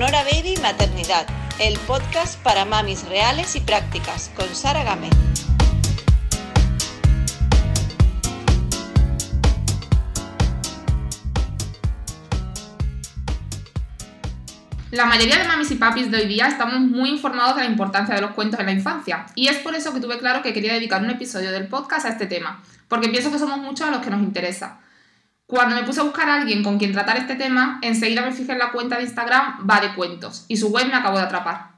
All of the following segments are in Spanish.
Sonora Baby Maternidad, el podcast para mamis reales y prácticas, con Sara Gámez. La mayoría de mamis y papis de hoy día estamos muy informados de la importancia de los cuentos en la infancia, y es por eso que tuve claro que quería dedicar un episodio del podcast a este tema, porque pienso que somos muchos a los que nos interesa. Cuando me puse a buscar a alguien con quien tratar este tema, enseguida me fijé en la cuenta de Instagram Va de Cuentos, y su web me acabó de atrapar.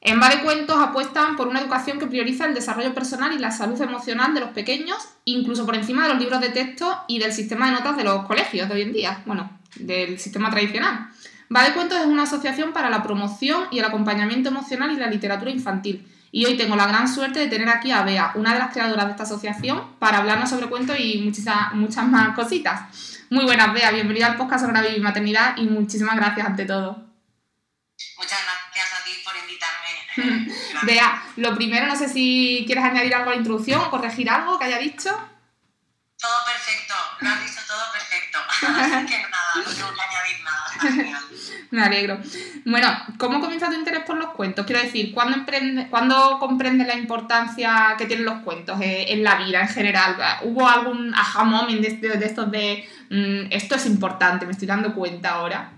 En Va de Cuentos apuestan por una educación que prioriza el desarrollo personal y la salud emocional de los pequeños, incluso por encima de los libros de texto y del sistema de notas de los colegios de hoy en día, bueno, del sistema tradicional. Va de Cuentos es una asociación para la promoción y el acompañamiento emocional y la literatura infantil. Y hoy tengo la gran suerte de tener aquí a Bea, una de las creadoras de esta asociación, para hablarnos sobre cuentos y muchas, muchas más cositas. Muy buenas, Bea, bienvenida al podcast sobre la y maternidad y muchísimas gracias ante todo. Muchas gracias a ti por invitarme. Bea, lo primero, no sé si quieres añadir algo a la introducción o corregir algo que haya dicho. Todo perfecto, lo has dicho todo perfecto. Así que nada, no tengo que añadir nada. Me alegro. Bueno, ¿cómo comienza tu interés por los cuentos? Quiero decir, ¿cuándo, emprende, ¿cuándo comprendes la importancia que tienen los cuentos eh, en la vida en general? ¿Hubo algún aha moment de, estos de mm, esto es importante, me estoy dando cuenta ahora?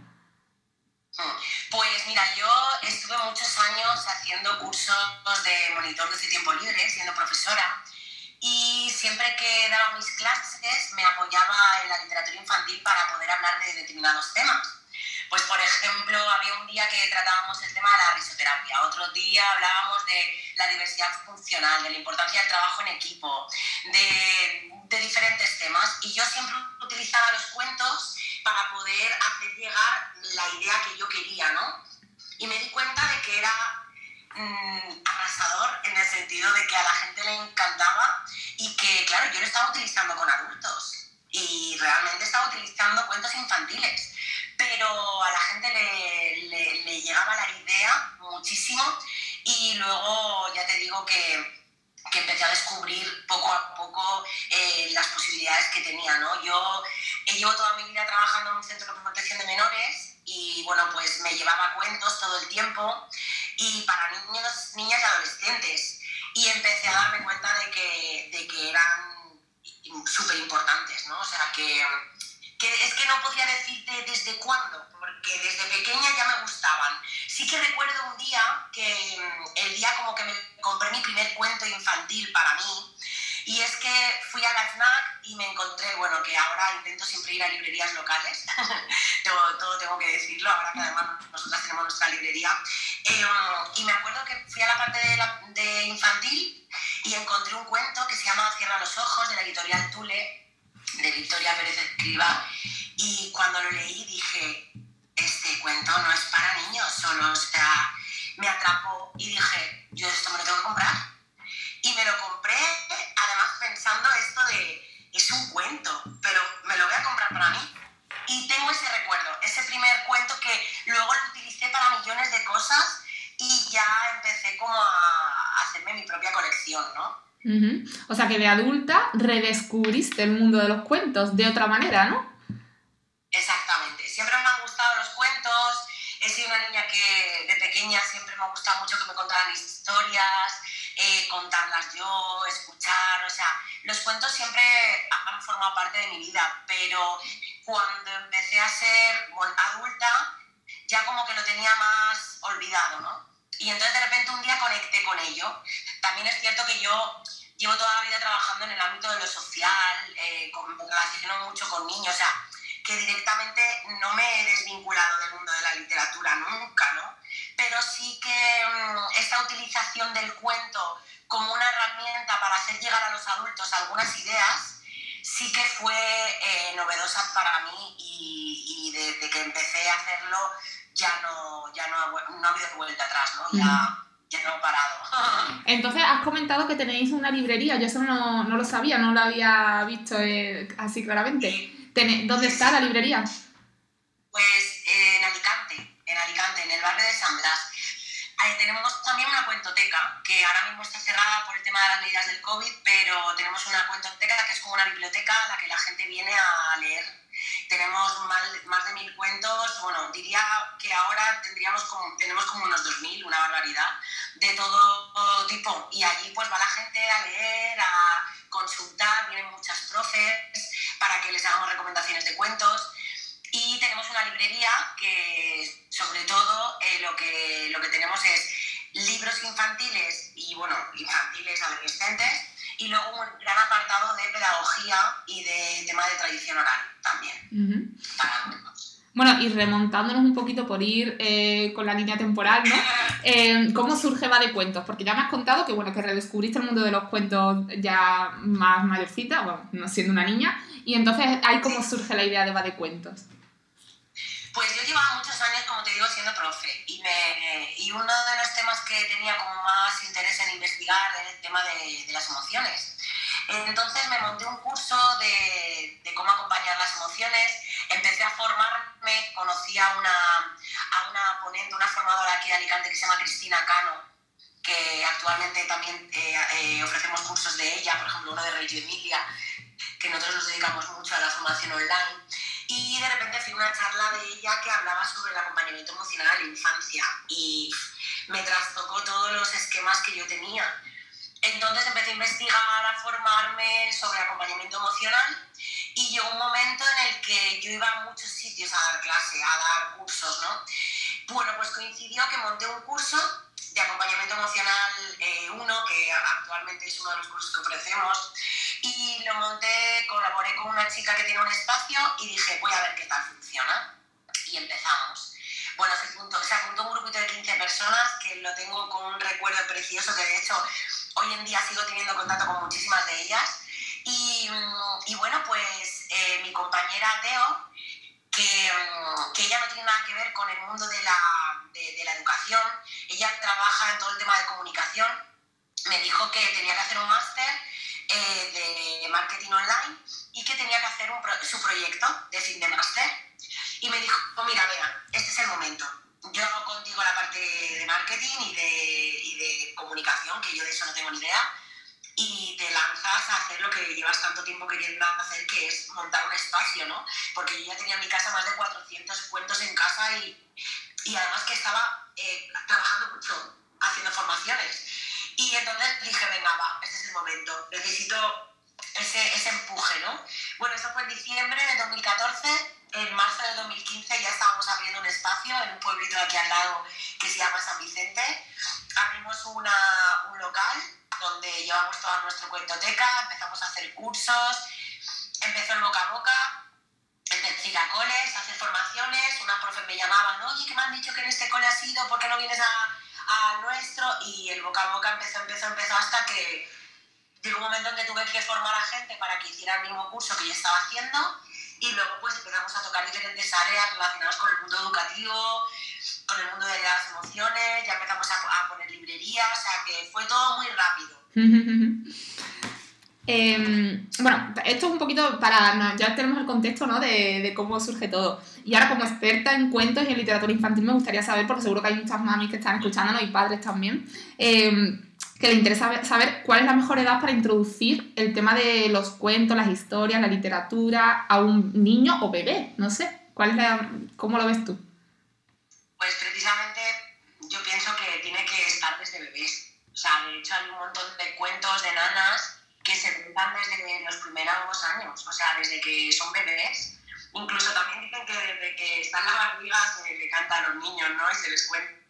Pues mira, yo estuve muchos años haciendo cursos de monitor de tiempo libre, siendo profesora, y siempre que daba mis clases me apoyaba en la literatura infantil para poder hablar de determinados temas. Pues, por ejemplo, había un día que tratábamos el tema de la risoterapia, otro día hablábamos de la diversidad funcional, de la importancia del trabajo en equipo, de, de diferentes temas. Y yo siempre utilizaba los cuentos para poder hacer llegar la idea que yo quería, ¿no? Y me di cuenta de que era mmm, arrasador en el sentido de que a la gente le encantaba y que, claro, yo lo estaba utilizando con adultos y realmente estaba utilizando cuentos infantiles pero a la gente le, le, le, llegaba la idea muchísimo y luego ya te digo que, que empecé a descubrir poco a poco eh, las posibilidades que tenía. ¿no? Yo eh, llevo toda mi vida trabajando en un centro de protección de menores y bueno, pues me llevaba cuentos todo el tiempo y para niños, niñas y adolescentes y empecé a darme cuenta de que, de que eran súper importantes, ¿no? O sea, que que es que no podía decirte desde cuándo, porque desde pequeña ya me gustaban. Sí que recuerdo un día que mm, el día como que me compré mi primer cuento infantil para mí, y es que fui a la FNAC y me encontré, bueno, que ahora intento siempre ir a librerías locales, todo, todo, tengo que decirlo, ahora que además nosotras tenemos nuestra librería. Eh, y me acuerdo que fui a la parte de, la, de infantil y encontré un cuento que se llama Cierra los ojos, de la editorial Tule, de Victoria Pérez Escriba y cuando lo leí dije, este cuento no es para niños solo, o sea, me atrapó y dije, yo esto me lo tengo que comprar. Y me lo compré, además pensando esto de, es un cuento, pero me lo voy a comprar para mí. Y tengo ese recuerdo, ese primer cuento que luego lo utilicé para millones de cosas y ya empecé como a hacerme mi propia colección, ¿no? Uh. O sea que de adulta redescubriste el mundo de los cuentos de otra manera, ¿no? Exactamente. Siempre me han gustado los cuentos. He sido una niña que de pequeña siempre me ha gustado mucho que me contaran historias, eh, contarlas yo, escuchar. O sea, los cuentos siempre han formado parte de mi vida, pero cuando empecé a ser adulta, ya como que lo tenía más olvidado, ¿no? Y entonces de repente un día conecté con ello. También es cierto que yo llevo toda la vida trabajando en el ámbito de lo social, eh, me relaciono mucho con niños, o sea, que directamente no me he desvinculado del mundo de la literatura, nunca, ¿no? Pero sí que um, esta utilización del cuento como una herramienta para hacer llegar a los adultos algunas ideas, sí que fue eh, novedosa para mí y, desde que empecé a hacerlo ya no, ya no, ha, no ha habido vuelta atrás, ¿no? Mm. Ya no he parado. Entonces, has comentado que tenéis una librería, yo eso no, no lo sabía, no lo había visto eh, así claramente. Sí. ¿Dónde está la librería? Pues eh, en Alicante, en Alicante, en el barrio de San Blas. Ahí tenemos también una cuentoteca, que ahora mismo está cerrada por el tema de las medidas del COVID, pero tenemos una cuentoteca que es como una biblioteca a la que la gente viene a leer tenemos más de mil cuentos, bueno, diría que ahora tendríamos como, tenemos como unos 2.000, una barbaridad, de todo tipo. Y allí pues va la gente a leer, a consultar, vienen muchas profes para que les hagamos recomendaciones de cuentos. Y tenemos una librería que sobre todo eh, lo, que, lo que tenemos es libros infantiles y bueno, infantiles adolescentes y luego un gran apartado de pedagogía y de tema de tradición oral también Bueno, y remontándonos un poquito por ir eh, con la línea temporal, ¿no? Eh, ¿Cómo surge Va de Cuentos? Porque ya me has contado que, bueno, que redescubriste el mundo de los cuentos ya más mayorcita, bueno, no siendo una niña, y entonces ahí cómo surge la idea de Va de Cuentos. Pues yo llevaba muchos años, como te digo, siendo profe y, me, y uno de los temas que tenía como más interés en investigar era el tema de, de las emociones. Entonces me monté un curso de, de, cómo acompañar las emociones, empecé a formarme, conocí a una, a una ponente, una formadora aquí de Alicante que se llama Cristina Cano, que actualmente también eh, eh, ofrecemos cursos de ella, por ejemplo uno de Reggio Emilia, que nosotros nos dedicamos mucho a la formación online y de repente fui una charla de ella que hablaba sobre el acompañamiento emocional a la infancia y me trastocó todos los esquemas que yo tenía. Entonces empecé a investigar, a formarme sobre acompañamiento emocional y llegó un momento en el que yo iba a muchos sitios a dar clase, a dar cursos, ¿no? Bueno, pues coincidió que monté un curso de acompañamiento emocional 1, eh, que actualmente es uno de los cursos que ofrecemos, y lo monté, colaboré con una chica que tiene un espacio y dije, voy a ver qué tal funciona. Y empezamos. Bueno, se apuntó, se apuntó un grupito de 15 personas que lo tengo con un recuerdo precioso, que de hecho hoy en día sigo teniendo contacto con muchísimas de ellas. Y, y bueno, pues eh, mi compañera Teo, que, que, ella no tiene nada que ver con el mundo de la, de, de la educación, ella trabaja en todo el tema de comunicación, me dijo que tenía que hacer un máster eh, de marketing online y que tenía que hacer un su proyecto de fin de máster. Y me dijo, mira, mira, este es el momento. Yo contigo la parte de marketing y de, y de comunicación, que yo de eso no tengo ni idea, y te lanzas a hacer lo que llevas tanto tiempo queriendo hacer, que es montar un espacio, ¿no? Porque yo ya tenía en mi casa más de 400 cuentos en casa y, y además que estaba eh, trabajando mucho, haciendo formaciones. Y entonces dije, venga, va, este es el momento, necesito ese, ese empuje, ¿no? Bueno, eso fue en diciembre de 2014, en marzo de 2015 ya estábamos abriendo un espacio en un pueblito aquí al lado que se llama San Vicente. Abrimos una, un local donde llevamos toda nuestra cuentoteca, empezamos a hacer cursos, empezó el boca a boca, empecé a coles, a hacer formaciones, unas profes me llamaban, oye, que me han dicho que en este cole has ido, ¿por qué no vienes a, a nuestro y el boca a boca empezó, empezó, empezó hasta que llegó un momento en que tuve que formar a gente para que hiciera el mismo curso que yo estaba haciendo y luego pues empezamos a tocar diferentes áreas relacionadas con el mundo educativo, con el mundo de las emociones, ya empezamos a, poner librerías, o sea que fue todo muy rápido. Eh, bueno, esto es un poquito para. Ya tenemos el contexto ¿no? de, cómo surge todo. Y ahora, como experta en cuentos y en literatura infantil, me gustaría saber, porque seguro que hay muchas mamis que están escuchándonos y padres también, eh, que les interesa saber cuál es la mejor edad para introducir el tema de los cuentos, las historias, la literatura a un niño o bebé. No sé, ¿cuál es la, ¿cómo lo ves tú? Pues precisamente yo pienso que tiene que estar desde bebés. O sea, de hecho, hay un montón de cuentos de nanas que se cuentan desde los primeros años, o sea, desde que son bebés. Incluso también dicen que desde que están las barrigas se le canta a los niños, ¿no? Y se les cuenta.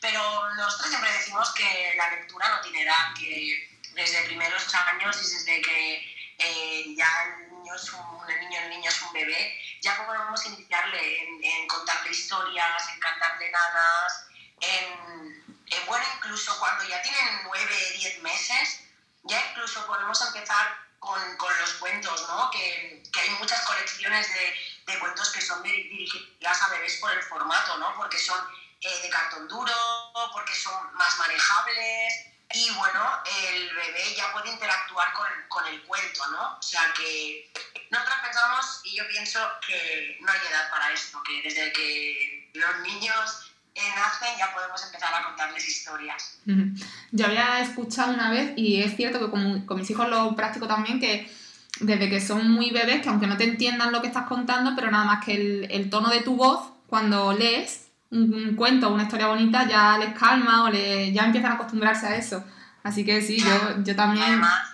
Pero nosotros siempre decimos que la lectura no tiene edad, que desde primeros años y desde que eh, ya el niño, es un, el niño, el niño es un bebé, ya podemos iniciarle en, en contarle historias, en cantarle nanas, en, en, bueno, incluso cuando ya tienen nueve, diez meses, ya incluso podemos empezar con, con los cuentos, ¿no? Que, que, hay muchas colecciones de, de, cuentos que son dirigidas a bebés por el formato, ¿no? Porque son eh, de cartón duro, porque son más manejables y bueno, el bebé ya puede interactuar con, con el cuento, ¿no? O sea que nosotros pensamos y yo pienso que no hay edad para esto, que desde que los niños nacen ya podemos empezar a contarles historias. Yo había escuchado una vez, y es cierto que con, con mis hijos lo practico también, que desde que son muy bebés, que aunque no te entiendan lo que estás contando, pero nada más que el, el tono de tu voz cuando lees un, un cuento o una historia bonita ya les calma o le, ya empiezan a acostumbrarse a eso. Así que sí, yo, yo también... Además,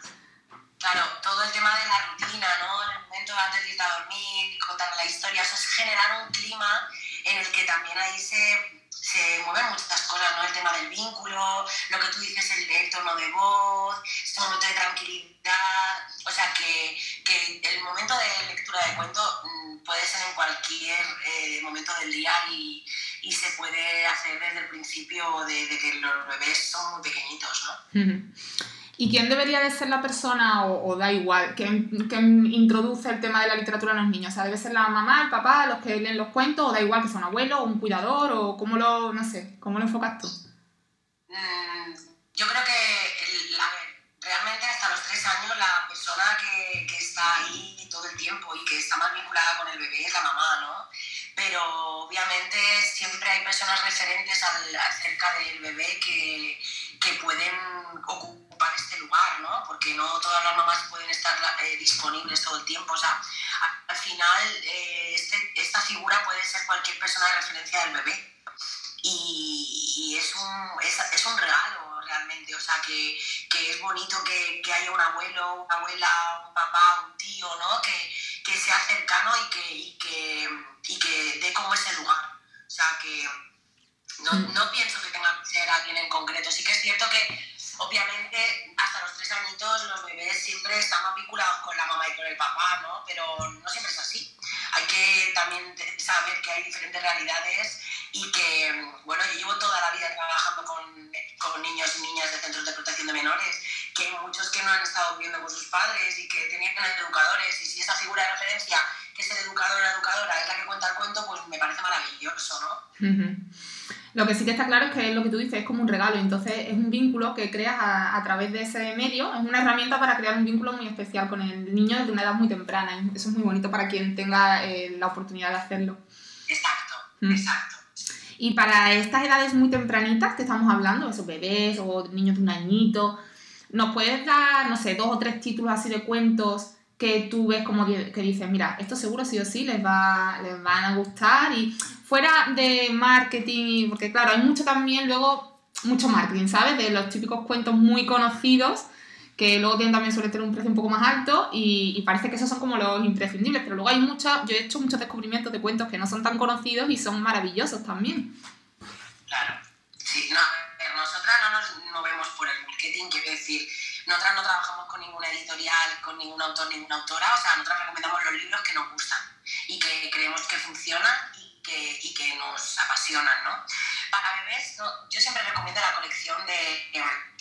claro, todo el tema de la rutina, ¿no? El momento antes de irte a dormir, contar la historia, eso es generar un clima en el que también ahí se, se mueven muchas cosas, ¿no? El tema del vínculo, lo que tú dices, el, el tono de voz, momento de tranquilidad. O sea, que, que el momento de lectura de cuento mm, puede ser en cualquier eh, momento del día y, y se puede hacer desde el principio de, de que los bebés son muy pequeñitos, ¿no? ¿Y quién debería de ser la persona, o, o da igual, que, que introduce el tema de la literatura a los niños? O sea, ¿debe ser la mamá, el papá, los que leen los cuentos, o da igual que sea un abuelo, o un cuidador, o cómo lo, no sé, cómo lo enfocas tú? Mm, yo creo que el- realmente hasta los tres años la persona que, que está ahí todo el tiempo y que está más vinculada con el bebé es la mamá, ¿no? Pero obviamente siempre hay personas referentes al, acerca del bebé que, que pueden ocupar este lugar, ¿no? Porque no todas las mamás pueden estar eh, disponibles todo el tiempo. O sea, al final eh, este- esta figura puede ser cualquier persona de referencia del bebé y, y es, un, es, es un regalo realmente, o sea, que, que es bonito que, que haya un abuelo, una abuela, un papá, un tío, ¿no? Que, que sea cercano y que, y, que, y que dé como ese lugar. O sea, que no, Mm. no pienso que tenga que ser alguien en concreto. Sí que es cierto que, obviamente, hasta los tres añitos los bebés siempre están vinculados con la mamá y con el papá, ¿no? Pero no siempre es así. Hay que también saber que hay diferentes realidades y que, bueno, yo llevo toda la vida trabajando con, con niños y niñas de centros de protección de menores, que hay muchos que no han estado viviendo con sus padres y que tenían educadores, y si esa figura de referencia, que es el educador o la educadora, es la que cuenta el cuento, pues me parece maravilloso, ¿no? Lo que sí que está claro es que lo que tú dices, es como un regalo, entonces es un vínculo que creas a, a través de ese medio, es una herramienta para crear un vínculo muy especial con el niño desde una edad muy temprana, eso es muy bonito para quien tenga eh, la oportunidad de hacerlo. Exacto, Mm. exacto. Y para estas edades muy tempranitas que estamos hablando, esos bebés o niños de un añito, ¿nos puedes dar, no sé, dos o tres títulos así de cuentos que tú ves como que dices, mira, esto seguro sí o sí les, va, les van a gustar? Y fuera de marketing, porque claro, hay mucho también luego, mucho marketing, ¿sabes? De los típicos cuentos muy conocidos que luego tienen también suele tener un precio un poco más alto y, y parece que esos son como los imprescindibles, pero luego hay muchos, yo he hecho muchos descubrimientos de cuentos que no son tan conocidos y son maravillosos también. Claro. Sí, no, nosotras no nos movemos por el marketing, quiero decir, nosotras no trabajamos con ninguna editorial, con ningún autor, ninguna autora, o sea, nosotras recomendamos los libros que nos gustan y que creemos que funcionan y que, y que nos apasionan, ¿no? Para bebés, no, yo siempre recomiendo la colección de,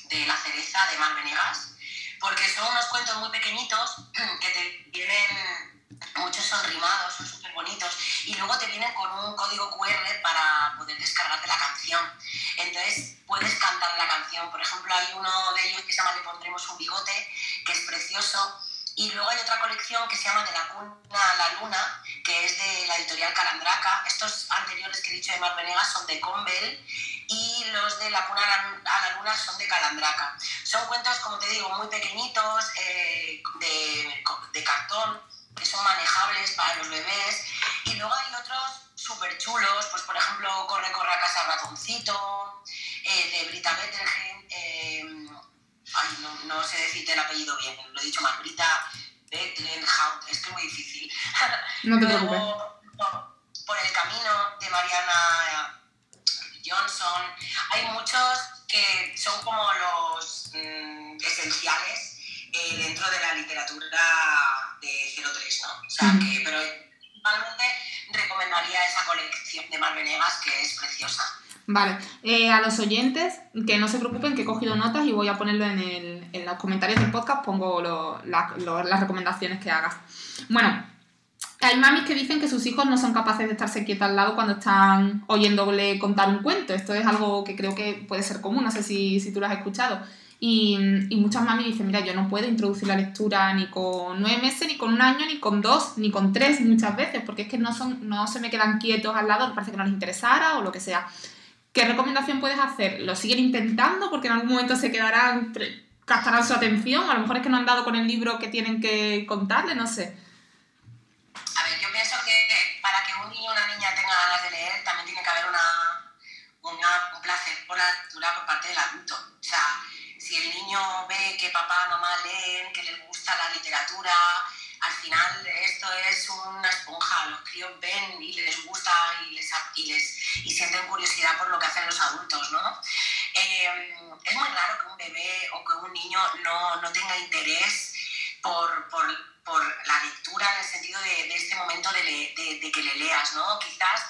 de La cereza de Mar Venegas, porque son unos cuentos muy pequeñitos que te vienen, muchos son rimados, son súper bonitos, y luego te vienen con un código QR para poder descargarte la canción. Entonces puedes cantar la canción. Por ejemplo, hay uno de ellos que se llama Le pondremos un bigote, que es precioso. Y luego hay otra colección que se llama De la cuna a la luna, que es de la editorial Calandraca. Estos anteriores que he dicho de Mar Venegas son de Convel y los de La cuna a la, luna son de Calandraca. Son cuentos, como te digo, muy pequeñitos, eh, de, de cartón, que son manejables para los bebés. Y luego hay otros súper chulos, pues por ejemplo, Corre, corre a casa ratoncito, eh, de Brita Bettelheim. eh, ay, no, no sé decirte el apellido bien, lo he dicho mal. Brita Bettelheim, es que es muy difícil. No te preocupes. Luego, no, por el camino de Mariana Johnson. Hay muchos que son como los mm, esenciales eh, dentro de la literatura de 03, ¿no? O sea, que, pero principalmente recomendaría esa colección de Mar Venegas que es preciosa. Vale, eh, a los oyentes que no se preocupen que he cogido notas y voy a ponerlo en, el, en los comentarios del podcast, pongo lo- la- lo- las recomendaciones que hagas. Bueno, hay mamis que dicen que sus hijos no son capaces de estarse quietos al lado cuando están oyéndole contar un cuento. Esto es algo que creo que puede ser común, no sé si, si tú lo has escuchado. Y, muchas mamis dicen, mira, yo no puedo introducir la lectura ni con nueve meses, ni con un año, ni con dos, ni con tres muchas veces, porque es que no, son, no se me quedan quietos al lado, parece que no les interesara o lo que sea. ¿Qué recomendación puedes hacer? ¿Lo siguen intentando porque en algún momento se quedarán captarán su atención, a lo mejor es que no han dado con el libro que tienen que contarle, no sé. A ver, yo pienso que para que un niño o una niña tenga ganas de leer, también tiene que haber una, un placer por la lectura por parte del adulto. O sea, si el niño ve que papá, mamá leen, que les gusta la literatura, al final esto es una esponja, los críos ven y les gusta y, les, y, les, y sienten curiosidad por lo que hacen los adultos, ¿no? Eh, es muy raro que un bebé o que un niño no, no tenga interés por, por, por, la lectura en el sentido de, de este momento de, de, de, que le leas, ¿no? Quizás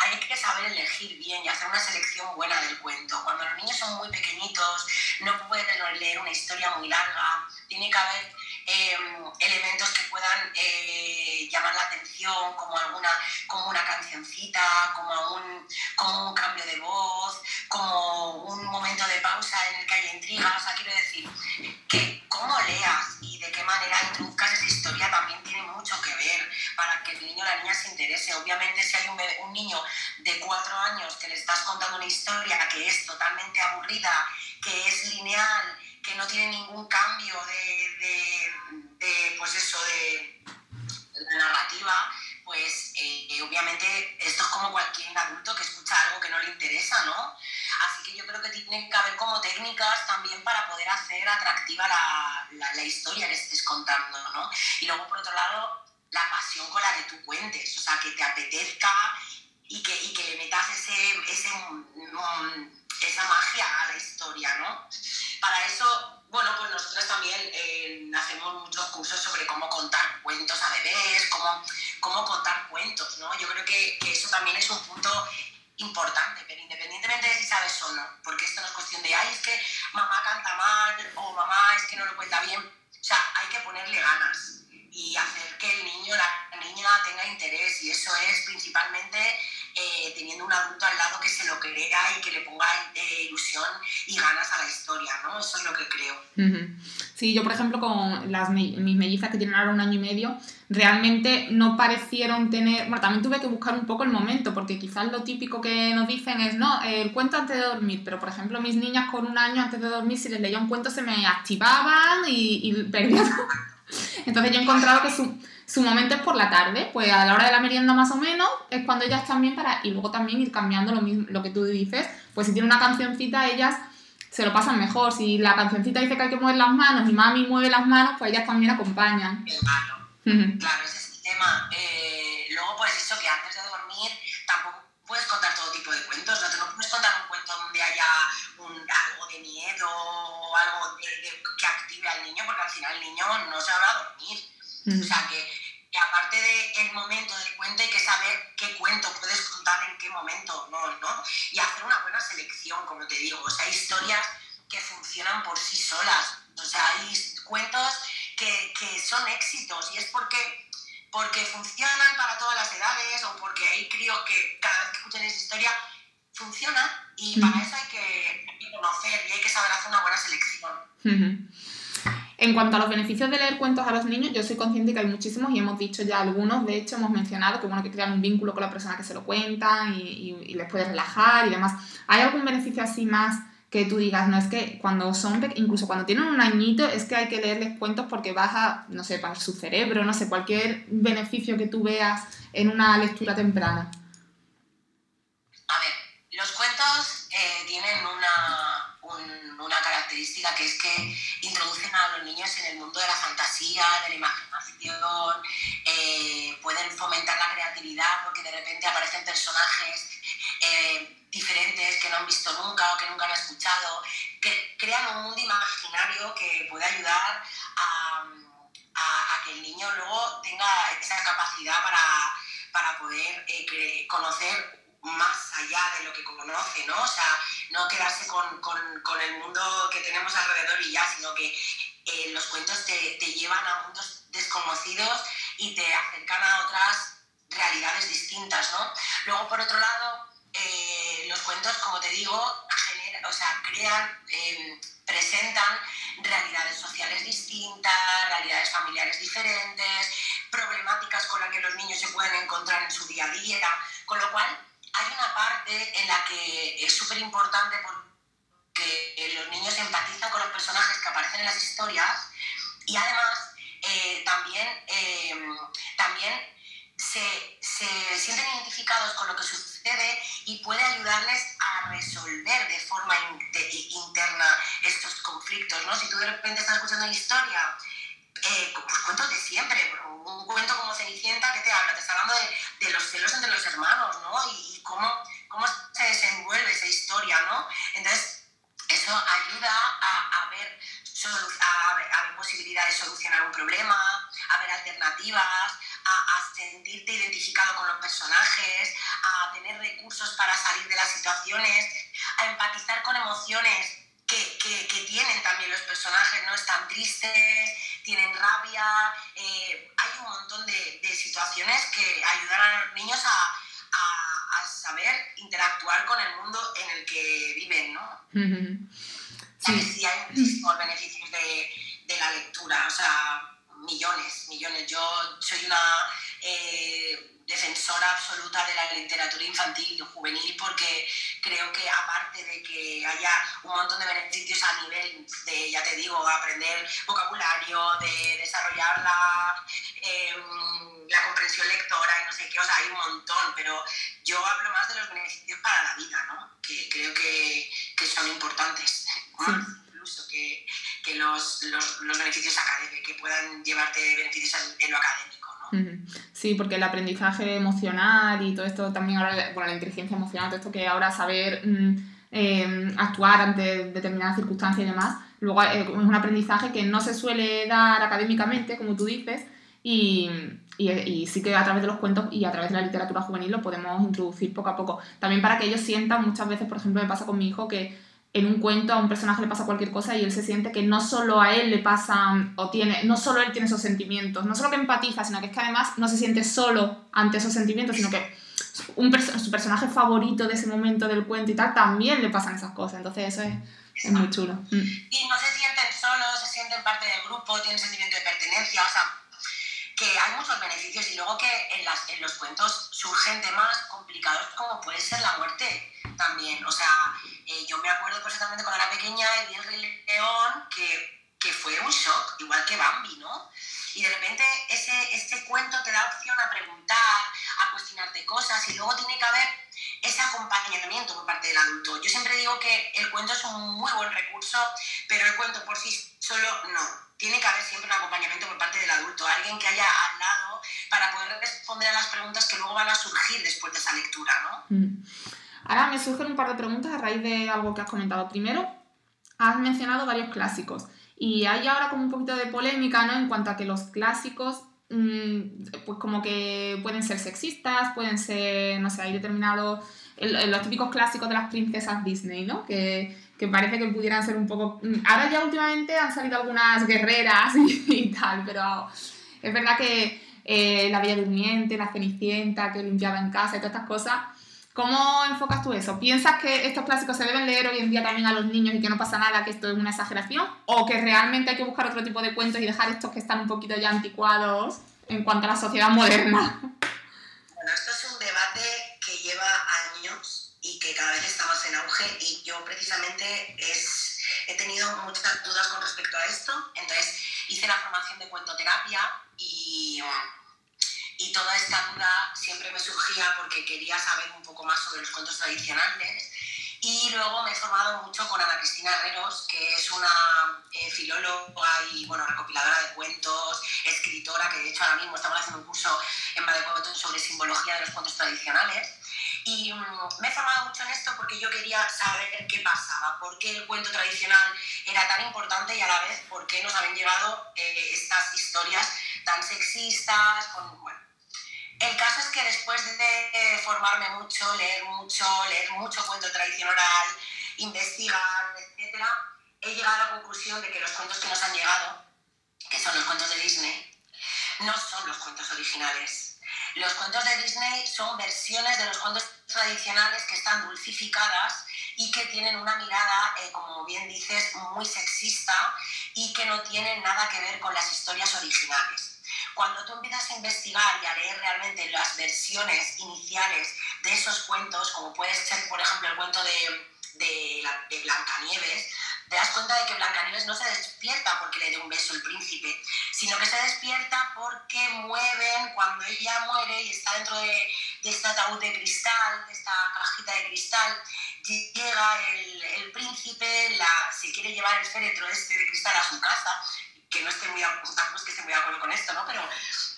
hay que saber elegir bien y hacer una selección buena del cuento. Cuando los niños son muy pequeñitos, no pueden leer una historia muy larga, tiene que haber eh, elementos que puedan eh, llamar la atención, como, alguna, como una cancioncita, como un, como un cambio de voz, como un momento de pausa en el que hay intriga. O sea, quiero decir que cómo leas y de qué manera Obviamente, si hay un niño de cuatro años que le estás contando una historia que es totalmente aburrida, ejemplo con las, mis mellizas que tienen ahora un año y medio, realmente no parecieron tener, bueno, también tuve que buscar un poco el momento, porque quizás lo típico que nos dicen es, no, el cuento antes de dormir, pero por ejemplo mis niñas con un año antes de dormir, si les leía un cuento se me activaban y, y perdían. Entonces yo he encontrado que su su momento es por la tarde, pues a la hora de la merienda más o menos, es cuando ellas también para, y luego también ir cambiando lo, mismo, lo que tú dices, pues si tiene una cancioncita, ellas se lo pasan mejor. Si la cancioncita dice que hay que mover las manos y mami mueve las manos, pues ellas también acompañan. Claro, claro, ese es el tema. Eh, luego, pues eso, que antes de dormir tampoco puedes contar todo tipo de cuentos, no, te no puedes contar un cuento donde haya un, algo de miedo o algo que active al niño, porque al final el niño no se va a dormir. O sea, que, aparte del momento hay que saber qué cuento puedes contar en qué momento, ¿no? ¿no? Y hacer una buena selección, como te digo. O sea, hay historias que funcionan por sí solas. O sea, hay cuentos que, que son éxitos y es porque porque funcionan para todas las edades o porque hay críos que cada vez que escuchan esa historia funciona y para eso hay que, conocer y hay que saber hacer una buena selección. En cuanto a los beneficios de leer cuentos a los niños, yo soy consciente que hay muchísimos y hemos dicho ya algunos, de hecho hemos mencionado que bueno que crean un vínculo con la persona que se lo cuenta y, les puede relajar y demás. ¿Hay algún beneficio así más que tú digas, no es que cuando son, incluso cuando tienen un añito, es que hay que leerles cuentos porque baja, no sé, para su cerebro, no sé, cualquier beneficio que tú veas en una lectura temprana? A ver, los cuentos eh, tienen una, un, una que es que introducen a los niños en el mundo de la fantasía, de la imaginación, eh, pueden fomentar la creatividad porque de repente aparecen personajes eh, diferentes que no han visto nunca o que nunca han escuchado, crean un mundo imaginario que puede ayudar a que el niño luego tenga esa capacidad para, para poder eh, conocer más allá de lo que conoce, ¿no? O sea, no quedarse con, con, con el mundo que tenemos alrededor y ya, sino que eh, los cuentos te, te, llevan a mundos desconocidos y te acercan a otras realidades distintas, ¿no? Luego, por otro lado, eh, los cuentos, como te digo, genera, o sea, crean, eh, presentan realidades sociales distintas, realidades familiares diferentes, problemáticas con las que los niños se pueden encontrar en su día a día, con lo cual hay una parte en la que es súper importante porque los niños empatizan con los personajes que aparecen en las historias y además eh, también, em, también se, se, sienten identificados con lo que sucede y puede ayudarles a resolver de forma interna estos conflictos. ¿no? Si tú de repente estás escuchando una historia eh, pues cuentos de siempre, un cuento Cenicienta que te habla, te está hablando de, de los celos entre los hermanos, ¿no? Y, cómo, cómo se desenvuelve esa historia, ¿no? Entonces, eso ayuda a, a ver a, ver posibilidades de solucionar un problema, a ver alternativas, a, a, sentirte identificado con los personajes, a tener recursos para salir de las situaciones, a empatizar con emociones que, que, que tienen también los personajes, ¿no? Están tristes, tienen rabia, eh, hay un montón de, de, situaciones que ayudan a los niños a, a, a, saber interactuar con el mundo en el que viven, ¿no? Sí. sí hay muchísimos beneficios de, de, la lectura, o sea, millones, millones. Yo soy una... Eh, defensora absoluta de la literatura infantil y juvenil porque creo que aparte de que haya un montón de beneficios a nivel de, ya te digo, aprender vocabulario, de desarrollar la, em, la comprensión lectora y no sé qué, o sea, hay un montón, pero yo hablo más de los beneficios para la vida, ¿no? Que creo que, que son importantes, más incluso que, que los, los, los, beneficios académicos, que puedan llevarte beneficios en lo académico. Sí, porque el aprendizaje emocional y todo esto también ahora, bueno, la inteligencia emocional, todo esto que ahora saber mm, em, actuar ante determinadas circunstancias y demás, luego eh, es un aprendizaje que no se suele dar académicamente, como tú dices, y, y, sí que a través de los cuentos y a través de la literatura juvenil lo podemos introducir poco a poco. También para que ellos sientan, muchas veces, por ejemplo, me pasa con mi hijo que en un cuento a un personaje le pasa cualquier cosa y él se siente que no solo a él le pasan o tiene, no solo él tiene esos sentimientos, no solo que empatiza, sino que es que además no se siente solo ante esos sentimientos, sino que un su personaje favorito de ese momento del cuento y tal también le pasan esas cosas, entonces eso es, es muy chulo. Mm. Y no se sienten solos, se sienten parte del grupo, tienen sentimiento de pertenencia, o sea, que hay muchos beneficios y luego que en, las, en los cuentos surgen temas complicados como puede ser la muerte también. O sea, eh, yo me acuerdo perfectamente cuando era pequeña y vi el Rey León que, que fue un shock, igual que Bambi, ¿no? Y de repente ese, este cuento te da opción a preguntar, a cuestionarte cosas y luego tiene que haber ese acompañamiento por parte del adulto. Yo siempre digo que el cuento es un muy buen recurso, pero el cuento por sí solo no. Tiene que haber siempre un acompañamiento por parte del adulto, alguien que haya al lado para poder responder a las preguntas que luego van a surgir después de esa lectura, ¿no? Mm. Ahora me surgen un par de preguntas a raíz de algo que has comentado. Primero, has mencionado varios clásicos y hay ahora como un poquito de polémica, ¿no? En cuanto a que los clásicos, mmm, pues como que pueden ser sexistas, pueden ser, no sé, hay determinados, los típicos clásicos de las princesas Disney, ¿no? Que, que parece que pudieran ser un poco... Mm, ahora ya últimamente han salido algunas guerreras y, y tal, pero es verdad que eh, la Bella Durmiente, la Cenicienta que limpiaba en casa y todas estas cosas ¿Cómo enfocas tú eso? ¿Piensas que estos clásicos se deben leer hoy en día también a los niños y que no pasa nada, que esto es una exageración? ¿O que realmente hay que buscar otro tipo de cuentos y dejar estos que están un poquito ya anticuados en cuanto a la sociedad moderna? Bueno, esto es un debate que lleva años y que cada vez está más en auge y yo precisamente es, he tenido muchas dudas con respecto a esto. Entonces hice la formación de cuentoterapia y y toda esta duda siempre me surgía porque quería saber un poco más sobre los cuentos tradicionales. Y luego me he formado mucho con Ana Cristina Herreros, que es una eh, filóloga y bueno, recopiladora de cuentos, escritora, que de hecho ahora mismo estamos haciendo un curso en Cuentos sobre simbología de los cuentos tradicionales. Y um, me he formado mucho en esto porque yo quería saber qué pasaba, por qué el cuento tradicional era tan importante y a la vez por qué nos habían llegado eh, estas historias tan sexistas, con, bueno, el caso es que después de formarme mucho, leer mucho, leer mucho cuento tradicional oral, investigar, etc., he llegado a la conclusión de que los cuentos que nos han llegado, que son los cuentos de Disney, no son los cuentos originales. Los cuentos de Disney son versiones de los cuentos tradicionales que están dulcificadas y que tienen una mirada, eh, como bien dices, muy sexista y que no tienen nada que ver con las historias originales. Cuando tú empiezas a investigar y a leer realmente las versiones iniciales de esos cuentos, como puede ser, por ejemplo, el cuento de, de, de Blancanieves, te cuenta de que Blancanieves no se despierta porque le dé un beso el príncipe, sino que se despierta porque mueven cuando ella muere y está dentro de, de este ataúd de cristal, de esta cajita de cristal, llega el, el príncipe, la, se quiere llevar el féretro este de cristal a su casa, que no esté muy, tampoco que esté muy de acuerdo con esto, ¿no? Pero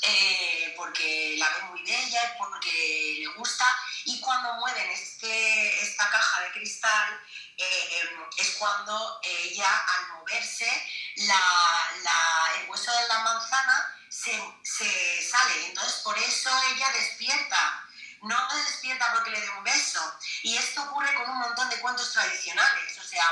eh, porque la ve muy bella, porque le gusta, y cuando mueven este, esta caja de cristal, eh, em, es cuando ella, al moverse, la, la, el hueso de la manzana se, se sale. Entonces, por eso ella despierta no se despierta porque le dé un beso. Y esto ocurre con un montón de cuentos tradicionales. O sea,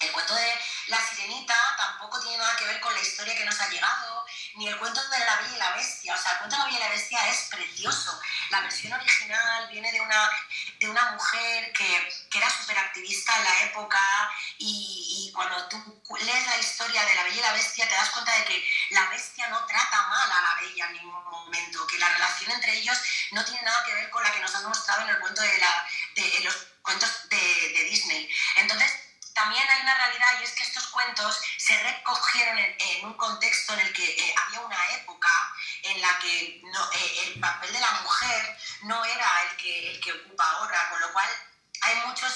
el cuento de la sirenita tampoco tiene nada que ver con la historia que nos ha llegado, ni el cuento de la Bella y la Bestia. O sea, el cuento de la Bella y la Bestia es precioso. La versión original viene de una, de una mujer que, que era súper activista en la época y, y, cuando tú lees la historia de la Bella y la Bestia te das cuenta de que la bestia no trata mal a la Bella en ningún momento, que la relación entre ellos no tiene nada que ver con la que nos han mostrado en el cuento de, la, de los cuentos de, de Disney. Entonces, también hay una realidad y es que estos cuentos se recogieron en, en un contexto en el que eh, había una época en la que no, eh, el papel de la mujer no era el que, el que ocupa ahora, con lo cual hay muchos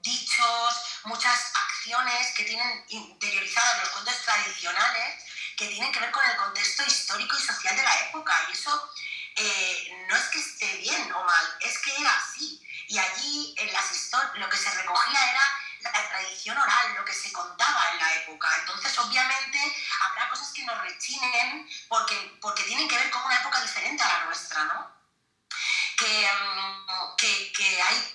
dichos, muchas acciones que tienen interiorizados los cuentos tradicionales que tienen que ver con el contexto histórico y social de la época. Y eso eh, no es que esté bien o mal, es que era así. Y allí en las lo que se recogía era la tradición oral, lo que se contaba en la época. Entonces, obviamente, habrá cosas que nos rechinen porque, porque tienen que ver con una época diferente a la nuestra, ¿no? Que, um, que, que, hay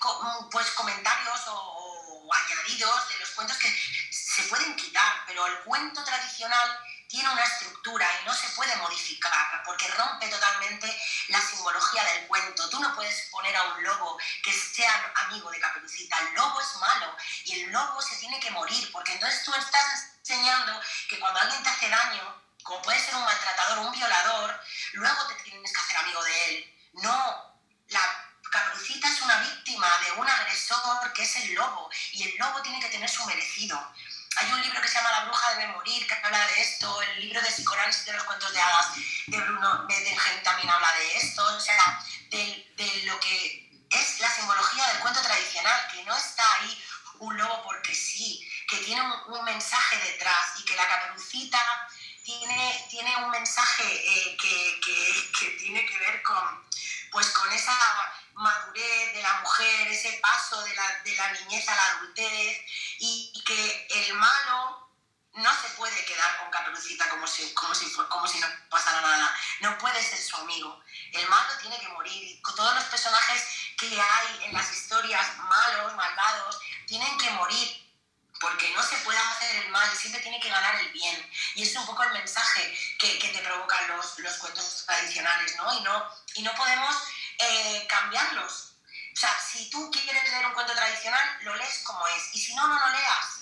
pues, comentarios o, o añadidos de los cuentos que se pueden quitar, pero el cuento tradicional tiene una estructura y no se puede modificar porque rompe totalmente la simbología del cuento. Tú no puedes poner a un lobo que sea amigo de Caperucita. El lobo es malo y el lobo se tiene que morir porque entonces tú estás enseñando que cuando alguien te hace daño, como puede ser un maltratador o un violador, luego te tienes que hacer amigo de él. No, la Caperucita es una víctima de un agresor que es el lobo y el lobo tiene que tener su merecido. Hay un libro que se llama La bruja debe morir, que habla de esto, el libro de psicoanálisis de los cuentos de hadas de Bruno Bedengen también habla de esto, o sea, de, lo que es la simbología del cuento tradicional, que no está ahí un lobo porque sí, que tiene un, un mensaje detrás y que la caperucita tiene, tiene un mensaje eh, que, que, que, tiene que ver con, pues, con esa madurez de la mujer, ese paso de la, de la niñez a la adultez y, que el malo no se puede quedar con Caperucita como si, como, si, como si no pasara nada, no puede ser su amigo. El malo tiene que morir todos los personajes que hay en las historias malos, malvados, tienen que morir porque no se puede hacer el mal, siempre tiene que ganar el bien. Y es un poco el mensaje que, que te provocan los, los, cuentos tradicionales, ¿no? Y no, y no podemos eh, cambiarlos. O sea, si tú quieres leer un cuento tradicional, lo lees como es. Y si no, no lo leas.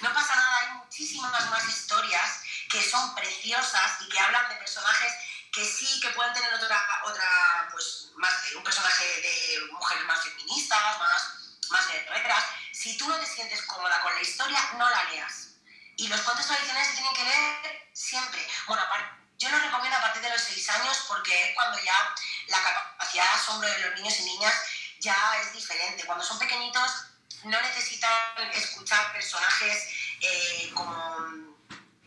No pasa nada, hay muchísimas más historias que son preciosas y que hablan de personajes que sí que pueden tener otra, otra pues, más, un personaje de mujeres más feministas, más, más guerreras. Si tú no te sientes cómoda con la historia, no la leas. Y los cuentos tradicionales se tienen que leer siempre. Bueno, yo los recomiendo a partir de los 6 años porque es cuando ya la capacidad de asombro de los niños y niñas ya es diferente. Cuando son pequeñitos no necesitan escuchar personajes eh, como...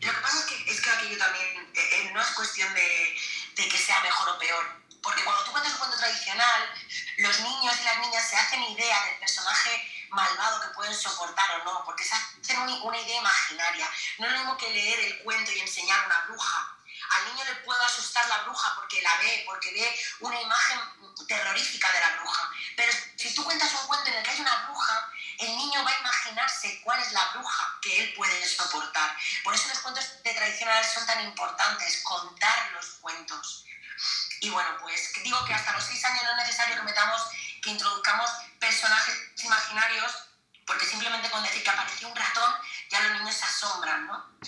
Lo que pasa es que, es que aquello también eh, no es cuestión de, de que sea mejor o peor, porque cuando tú cuentas un cuento tradicional, los niños y las niñas se hacen idea del personaje malvado que pueden soportar o no, porque se hacen una idea imaginaria. No es lo mismo que leer el cuento y enseñar una bruja. Al niño le puede asustar la bruja porque la ve, porque ve una imagen terrorífica de la bruja. Pero si tú cuentas un cuento en el que hay una bruja, el niño va a imaginarse cuál es la bruja que él puede soportar. Por eso los cuentos de tradicionales son tan importantes, contar los cuentos. Y bueno, pues digo que hasta los seis años no es necesario que metamos, que introduzcamos personajes imaginarios, porque simplemente con decir que apareció un ratón, ya los niños se asombran, ¿no?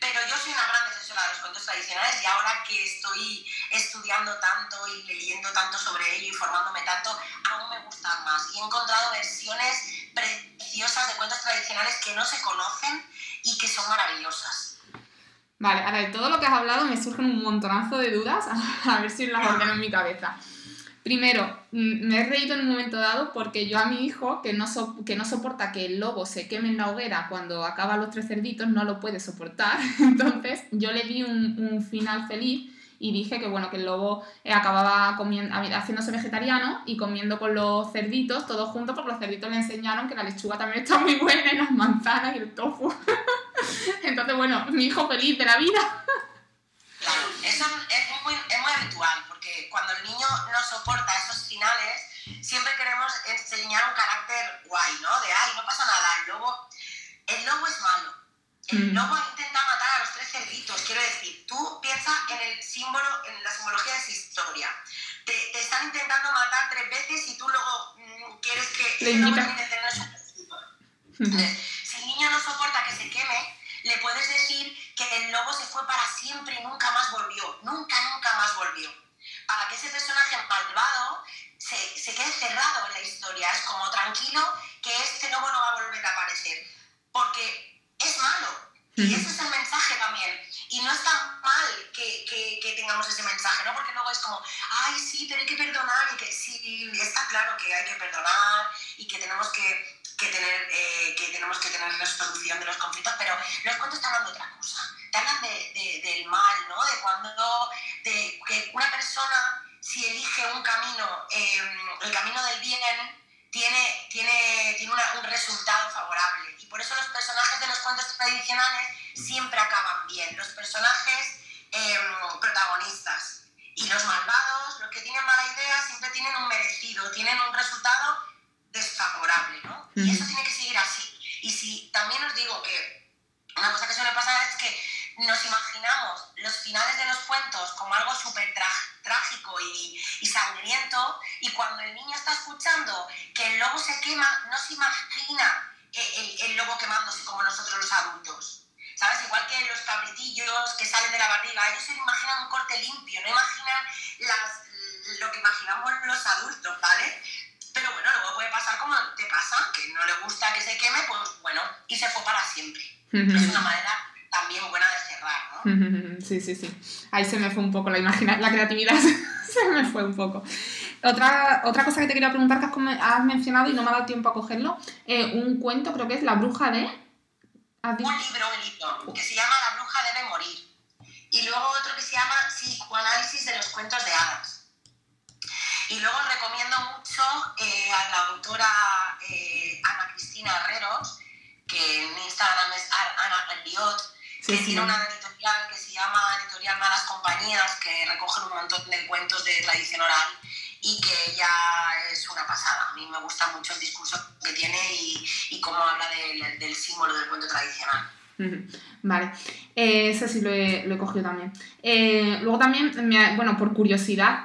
Pero yo soy una gran defensora de los cuentos tradicionales y ahora que estoy estudiando tanto y leyendo tanto sobre ello y formándome tanto, aún me gustan más. Y he encontrado versiones preciosas de cuentos tradicionales que no se conocen y que son maravillosas. Vale, ahora de todo lo que has hablado me surgen un montonazo de dudas, a ver si las ordeno en mi cabeza. Primero, mm, me he reído en un momento dado porque yo a mi hijo, que no, que no soporta que el lobo se queme en la hoguera cuando acaban los tres cerditos, no lo puede soportar. Entonces, yo le di un, un final feliz y dije que bueno, que el lobo eh, acababa comiendo, haciéndose vegetariano y comiendo con los cerditos, todos juntos, porque los cerditos le enseñaron que la lechuga también está muy buena y las manzanas y el tofu. Entonces, bueno, mi hijo feliz de la vida. Claro, eso es muy, es muy habitual, porque cuando el niño no soporta esos finales, siempre queremos enseñar un carácter guay, ¿no? De, ay, no pasa nada, el lobo, el lobo es malo. Mm. lobo intenta matar a los tres cerditos. Quiero decir, tú piensas en el símbolo, en la simbología de esa historia. Te, te están intentando matar tres veces y tú luego mm, quieres que Le el lobo tener su Si el niño no soporta que se queme, le puedes decir que el lobo se fue para siempre y nunca más volvió. Nunca, nunca más volvió. Para que ese personaje malvado se, se quede cerrado en la historia. Es como tranquilo que este lobo no va a volver a aparecer. Porque es malo. Y ese es el mensaje también. Y no está mal que, que, que, tengamos ese mensaje, ¿no? Porque luego es como, ay, sí, pero hay que perdonar. Y que sí, está claro que hay que perdonar y que tenemos que que, tener, eh, que tenemos que tener resolución de los conflictos, pero los cuentos te hablan de otra cosa. Te hablan de, del mal, ¿no? De cuando de, que una persona, si elige un camino, em, el camino del bien, tiene, tiene, tiene un resultado favorable. Por eso los personajes de los cuentos tradicionales siempre acaban bien. Los personajes em, protagonistas. Y los malvados, los que tienen mala idea, siempre tienen un merecido, tienen un resultado desfavorable, ¿no? Y eso tiene que seguir así. Y si también os digo que una cosa que suele pasar es que nos imaginamos los finales de los cuentos como algo súper trágico y, y, sangriento, y cuando el niño está escuchando que el lobo se quema, no se imagina el, el, lobo quemándose como nosotros los adultos. ¿Sabes? Igual que los cabritillos que salen de la barriga, ellos se imaginan un corte limpio, no imaginan las, lo que imaginamos los adultos, ¿vale? Pero bueno, luego puede pasar como te pasa, que no le gusta que se queme, pues bueno, y se fue para siempre. es una manera también buena de cerrar, ¿no? Sí, sí, sí. Ahí se me fue un poco la imaginación, la creatividad se me fue un poco. Otra, otra cosa que te quería preguntar que has, mencionado y no me ha dado tiempo a cogerlo, eh, un cuento creo que es La bruja de... Un libro, un libro, que se llama La bruja debe morir. Y luego otro que se llama Psicoanálisis de los cuentos de hadas. Y luego recomiendo mucho eh, a la autora eh, Ana Cristina Herreros, que en Instagram es Ana Eliot, que tiene una editorial que se llama Editorial Malas Compañías, que recoge un montón de cuentos de tradición oral y que ya es una pasada. A mí me gusta mucho el discurso que tiene y, y cómo habla del símbolo del cuento tradicional. Vale, eh, ese sí lo he, lo he cogido también. luego también, bueno, por curiosidad,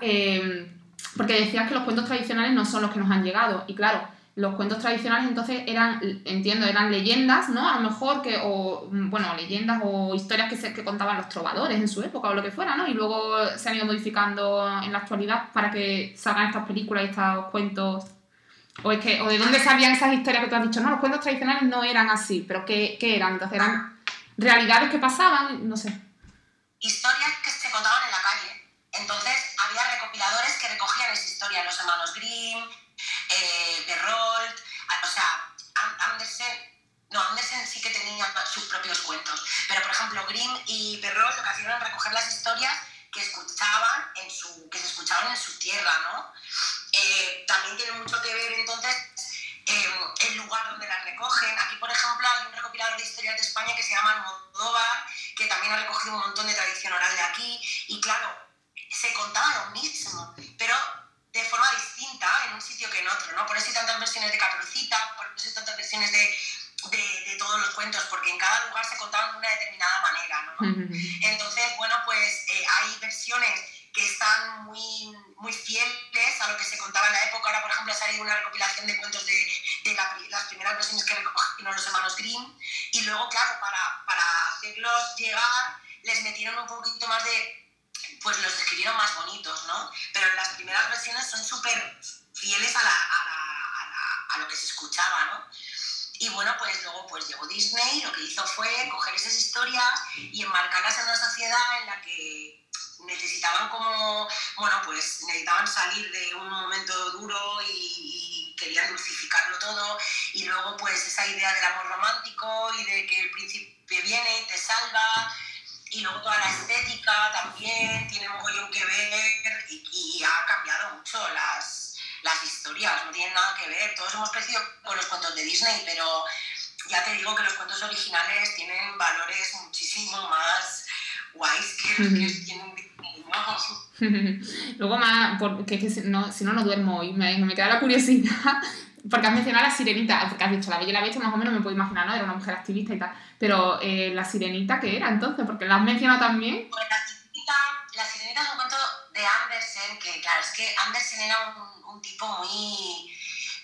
porque decías que los cuentos tradicionales no son los que nos han llegado. Y claro, los cuentos tradicionales entonces eran, entiendo, eran leyendas, ¿no? A lo mejor que, o, bueno, leyendas o historias que, se, que contaban los trovadores en su época o lo que fuera, ¿no? Y luego se han ido modificando en la actualidad para que salgan estas películas y estos cuentos. O, es que, o de dónde salían esas historias que tú has dicho, no, los cuentos tradicionales no eran así, pero ¿qué, qué eran? Entonces eran realidades que pasaban, no sé. Historias que se contaban en la calle. Entonces había recopiladores que recogían esa historia, los hermanos Grimm, eh, Perrault, o sea, Andersen, no, Andersen sí que tenía sus propios cuentos, pero por ejemplo Grimm y Perrault lo que hacían era recoger las historias que escuchaban en su, que se escuchaban en su tierra, ¿no? Eh, también tiene mucho que ver entonces eh, el lugar donde las recogen. Aquí, por ejemplo, hay un recopilador de historias de España que se llama Almodóvar, que también ha recogido un montón de tradición oral de aquí. Y claro, se contaba lo mismo, pero de forma distinta en un sitio que en otro, ¿no? Por eso hay tantas versiones de Caperucita, por eso hay tantas versiones de, de, todos los cuentos, porque en cada lugar se contaban de una determinada manera, ¿no? Entonces, bueno, pues eh, hay versiones que están muy, muy fieles a lo que se contaba en la época. Ahora, por ejemplo, ha salido una recopilación de cuentos de, de las primeras versiones que recogieron los hermanos Grimm. Y luego, claro, para, para hacerlos llegar, les metieron un poquito más de pues los escribieron más bonitos, ¿no? Pero las primeras versiones son súper fieles a, a, a, lo que se escuchaba, ¿no? Y bueno, pues luego pues llegó Disney, lo que hizo fue coger esas historias y enmarcarlas en una sociedad en la que necesitaban como, bueno, pues necesitaban salir de un momento duro y, y, querían dulcificarlo todo. Y luego pues esa idea del amor romántico y de que el príncipe viene y te salva. Y luego toda tienen nada que ver. Todos hemos crecido con los cuentos de Disney, pero ya te digo que los cuentos originales tienen valores muchísimo más guays que los que tienen Luego más, porque que si, no, si no, no duermo hoy, me, me queda la curiosidad, porque has mencionado a la sirenita, porque has dicho la bella y la bestia, más o menos me puedo imaginar, ¿no? Era una mujer activista y tal, pero eh, la sirenita, ¿qué era entonces? Porque la has mencionado también. Pues la sirenita, la sirenita es un cuento de Andersen, que claro, es que Andersen era un, un tipo muy,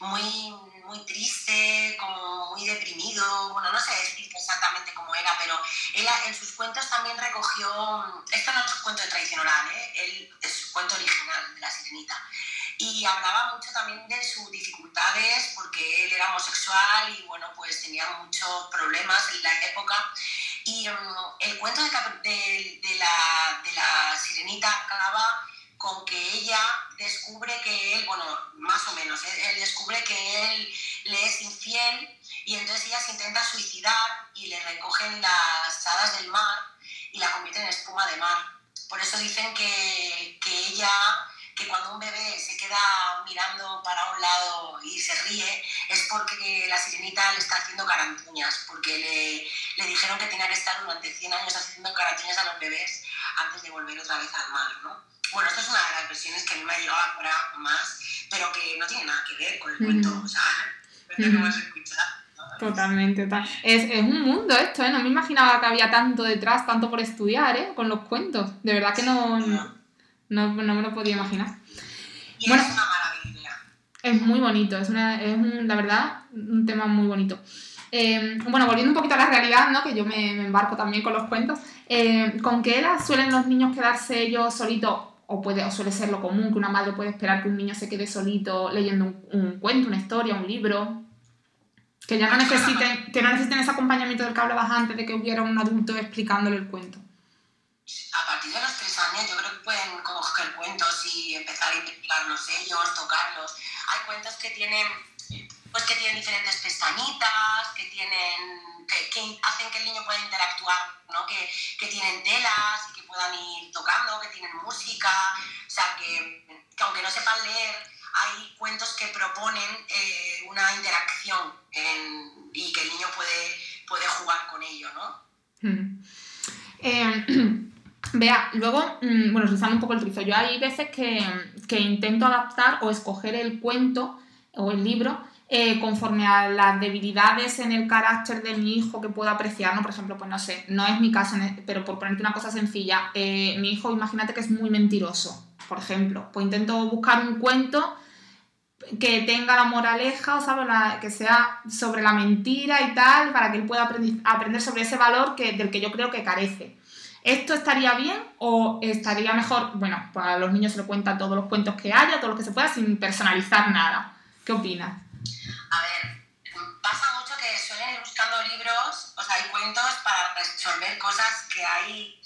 muy, muy triste, como muy deprimido, bueno, no sé exactamente cómo era, pero él en sus cuentos también recogió, esto no es un cuento tradicional, ¿eh? él, es un cuento original de La Sirenita, y hablaba mucho también de sus dificultades, porque él era homosexual y bueno, pues tenía muchos problemas en la época, y um, el cuento de, de, de, la, de la Sirenita acaba con que ella descubre que él, bueno, más o menos, ¿eh? él descubre que él le es infiel y entonces ella se intenta suicidar y le recogen las hadas del mar y la convierten en espuma de mar. Por eso dicen que, que ella, que cuando un bebé se queda mirando para un lado y se ríe, es porque la sirenita le está haciendo carantuñas, porque le, le dijeron que tenía que estar durante 100 años haciendo carantuñas a los bebés antes de volver otra vez al mar, ¿no? Bueno, esta es una de las versiones que a mí me ha llegado ahora más, pero que no tiene nada que ver con el cuento, o sea, el cuento que hemos escuchado. Totalmente, total. Es, es, un mundo esto, ¿eh? No me imaginaba que había tanto detrás, tanto por estudiar, ¿eh? Con los cuentos. De verdad que no, no, no, no me lo podía imaginar. Y bueno, es una maravilla. Es muy bonito, es, una, es un, la verdad un tema muy bonito. Eh, bueno, volviendo un poquito a la realidad, ¿no? que yo me, me embarco también con los cuentos, eh, ¿con qué edad suelen los niños quedarse ellos solitos o, puede, o suele ser lo común que una madre puede esperar que un niño se quede solito leyendo un, un cuento, una historia, un libro, que ya no necesiten, que no necesiten ese acompañamiento del que hablabas antes de que hubiera un adulto explicándole el cuento. A partir de los tres años yo creo que pueden coger cuentos y empezar a interpretarlos ellos, tocarlos. Hay cuentos que tienen, pues que tienen diferentes pestañitas, que tienen, que, hacen que el niño pueda interactuar, ¿no? que, que tienen telas y que puedan ir tocando, que tienen música, o sea, que, que aunque no sepan leer, hay cuentos que proponen eh, una interacción y que el niño puede, puede jugar con ello, ¿no? Mm. Eh, vea, luego, mm, bueno, utilizando un poco el rizo, yo hay veces que, que, intento adaptar o escoger el cuento o el libro eh, conforme a las debilidades en el carácter de mi hijo que puedo apreciar, ¿no? Por ejemplo, pues no sé, no es mi caso, pero por ponerte una cosa sencilla, eh, mi hijo, imagínate que es muy mentiroso, por ejemplo, pues intento buscar un cuento que tenga la moraleja, o ¿sabes? La, que sea sobre la mentira y tal, para que él pueda aprender, sobre ese valor que, del que yo creo que carece. ¿Esto estaría bien o estaría mejor? Bueno, pues a los niños se le cuentan todos los cuentos que haya, todo lo que se pueda, sin personalizar nada. ¿Qué opinas? A ver, pasa mucho que suelen ir buscando libros, o sea, hay cuentos para resolver cosas que hay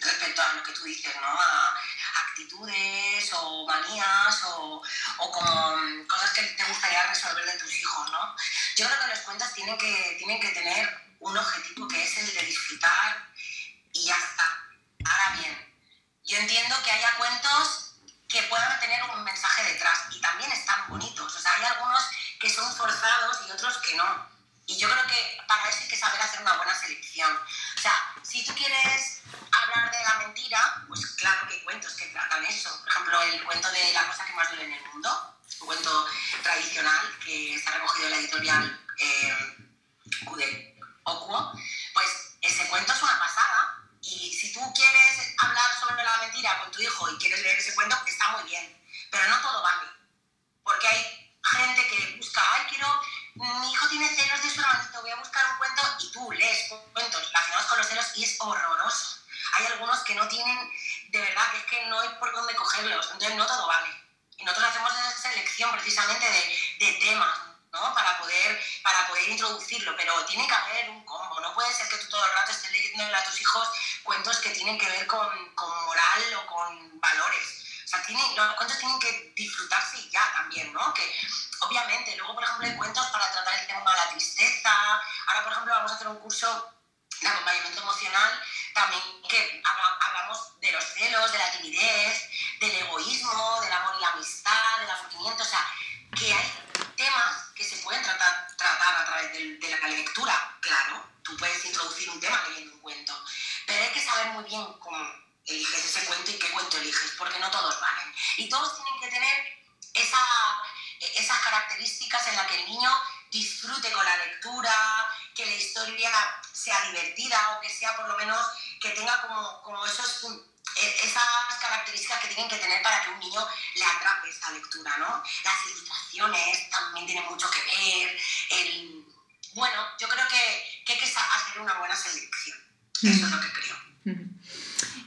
respecto a lo que tú dices, ¿no? A actitudes o manías o, o con cosas que te gustaría resolver de tus hijos, ¿no? Yo creo que los cuentos tienen que, tienen que tener un objetivo que es el de disfrutar y ya está. Ahora bien, yo entiendo que haya cuentos que puedan tener un mensaje detrás y también están bonitos. O sea, hay algunos que son forzados y otros que no. Y yo creo que para eso hay que saber hacer una buena selección. O sea, si tú quieres hablar de la mentira, pues claro que hay cuentos que tratan eso. Por ejemplo, el cuento de la cosa que más duele en el mundo, un cuento tradicional que está recogido en la editorial eh, Ocuo, pues ese cuento es una pasada. Y si tú quieres hablar sobre la mentira con tu hijo y quieres leer ese cuento, está muy bien. Pero no todo vale. Porque hay gente que busca, ay, quiero mi hijo tiene celos de su hermanito, voy a buscar un cuento y tú lees cuentos relacionados con los celos y es horroroso. Hay algunos que no tienen, de verdad, que es que no hay por dónde cogerlos, entonces no todo vale. Y nosotros hacemos esa selección precisamente de, de temas, ¿no? Para poder, para poder introducirlo, pero tiene que haber un combo. No puede ser que tú todo el rato estés leyendo a tus hijos cuentos que tienen que ver con, con moral o con valores. O sea, tienen, los cuentos tienen que disfrutarse ya también, ¿no? Que obviamente, luego, por ejemplo, hay cuentos para tratar el tema de la tristeza. Ahora, por ejemplo, vamos a hacer un curso de acompañamiento emocional también que hablamos de los celos, de la timidez, del egoísmo, del amor y la amistad, del afortunamiento, o sea, que hay temas que se pueden tratar, tratar a través de, de, la lectura, claro, tú puedes introducir un tema leyendo un cuento, pero hay que saber muy bien cómo eliges ese cuento y qué cuento eliges, porque no todos valen. Y todos tienen que tener esa, esas características en las que el niño disfrute con la lectura, que la historia sea divertida o que sea por lo menos que tenga como, como esos, e, esas características que tienen que tener para que un niño le atrape esa lectura, ¿no? Las ilustraciones también tienen mucho que ver. El... Bueno, yo creo que, que hay que hacer una buena selección. Eso es lo que creo.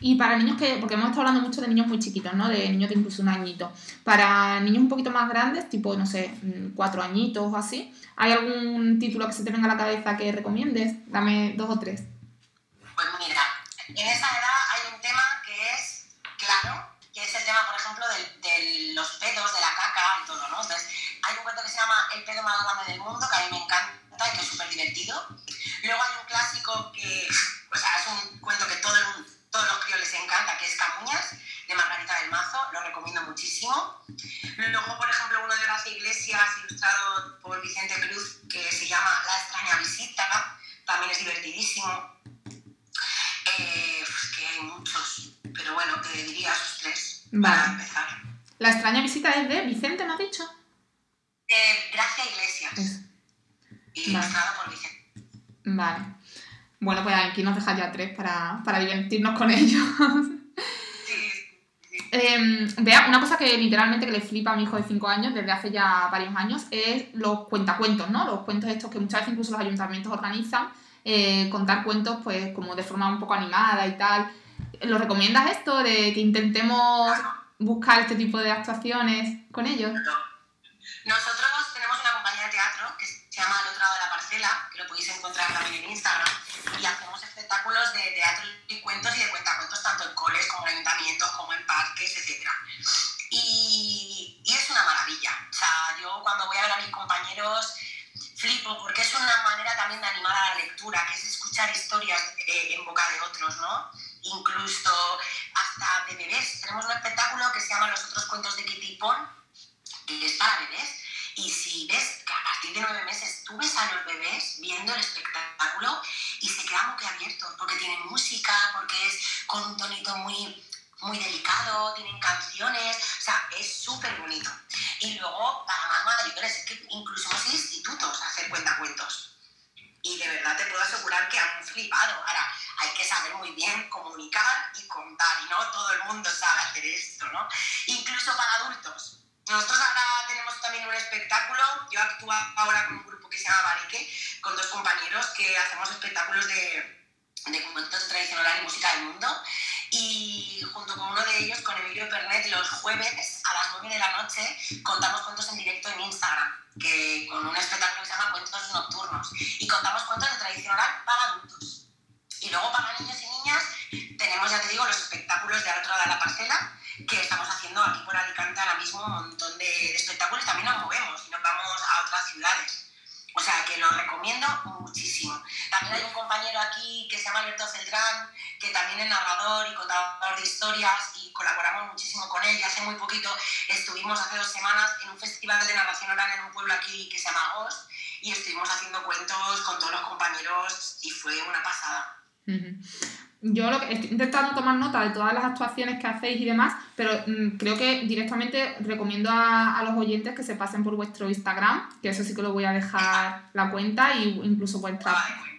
Y para niños que, porque hemos estado hablando mucho de niños muy chiquitos, ¿no? De niños de incluso un añito. Para niños un poquito más grandes, tipo, no sé, mm, cuatro añitos o así, ¿hay algún título que se te venga a la cabeza que recomiendes? Dame dos o tres. Pues mira, en esa edad hay un tema que es claro, que es el tema, por ejemplo, de, los pedos, de la caca y todo, ¿no? Entonces, hay un cuento que se llama El pedo más grande del mundo, que a mí me encanta y que es súper divertido. Luego hay un clásico que, o sea, es un es de Margarita del Mazo, lo recomiendo muchísimo. Luego, por ejemplo, uno de las iglesias, ilustrado por Vicente Cruz, que se llama La extraña visita, también es divertidísimo. Eh, que hay muchos, pero bueno, te diría esos tres para empezar. La extraña visita es de Vicente, ¿me has dicho? Eh, Gracia Iglesias. Ilustrado por Vicente. Vale. Bueno, pues aquí nos deja ya tres para, para divertirnos con ellos. eh, vea, una cosa que literalmente que le flipa a mi hijo de 5 años desde hace ya varios años es los cuentacuentos, ¿no? Los cuentos estos que muchas veces incluso los ayuntamientos organizan, eh, contar cuentos pues como de forma un poco animada y tal. ¿Lo recomiendas esto de que intentemos buscar este tipo de actuaciones con ellos? Nosotros tenemos una compañía de teatro que se llama Al otro lado de la parcela, que lo podéis encontrar también en Instagram y hacemos espectáculos de teatro y cuentos y de cuentacuentos tanto en coles como en ayuntamientos, como en parques, etc. Y, y es una maravilla. O sea, yo cuando voy a ver a mis compañeros flipo porque es una manera también de animar a la lectura, que es escuchar historias eh, en boca de otros, ¿no? Incluso hasta de bebés. Tenemos un espectáculo que se llama Los otros cuentos de Kitty Pond, que es para bebés. Y si ves que a partir de nueve meses tú ves a los bebés viendo el espectáculo y se quedan abiertos porque tienen música, porque es con un tonito muy, muy delicado, tienen canciones, o sea, es súper bonito. Y luego, para más madrigueras, es que incluso hay institutos a hacer cuentacuentos. Y de verdad te puedo asegurar que han flipado. Ahora, hay que saber muy bien comunicar y contar, y no todo el mundo sabe hacer esto, ¿no? Incluso para adultos. Nosotros ahora tenemos también un espectáculo, yo actúo ahora con un grupo que se llama Barique, con dos compañeros que hacemos espectáculos de, de cuentos tradicionales y música del mundo. Y junto con uno de ellos, con Emilio Pernet, los jueves a las 9 de la noche contamos cuentos en directo en Instagram, que con un espectáculo que se llama Cuentos Nocturnos. Y contamos cuentos de tradición oral para adultos. Y luego para niños y niñas tenemos, ya te digo, los espectáculos de Al de la parcela, que estamos haciendo aquí por Alicante ahora mismo un montón de, espectáculos. También nos movemos y nos vamos a otras ciudades. O sea, que lo recomiendo muchísimo. También hay un compañero aquí que se llama Alberto Celdrán, que también es narrador y contador de historias y colaboramos muchísimo con él. Y hace muy poquito estuvimos, hace dos semanas, en un festival de narración oral en un pueblo aquí que se llama Os y estuvimos haciendo cuentos con todos los compañeros y fue una pasada. Yo lo que estoy intentando tomar nota de todas las actuaciones que hacéis y demás, pero mm, creo que directamente recomiendo a, los oyentes que se pasen por vuestro Instagram, que eso sí que lo voy a dejar la cuenta y incluso por,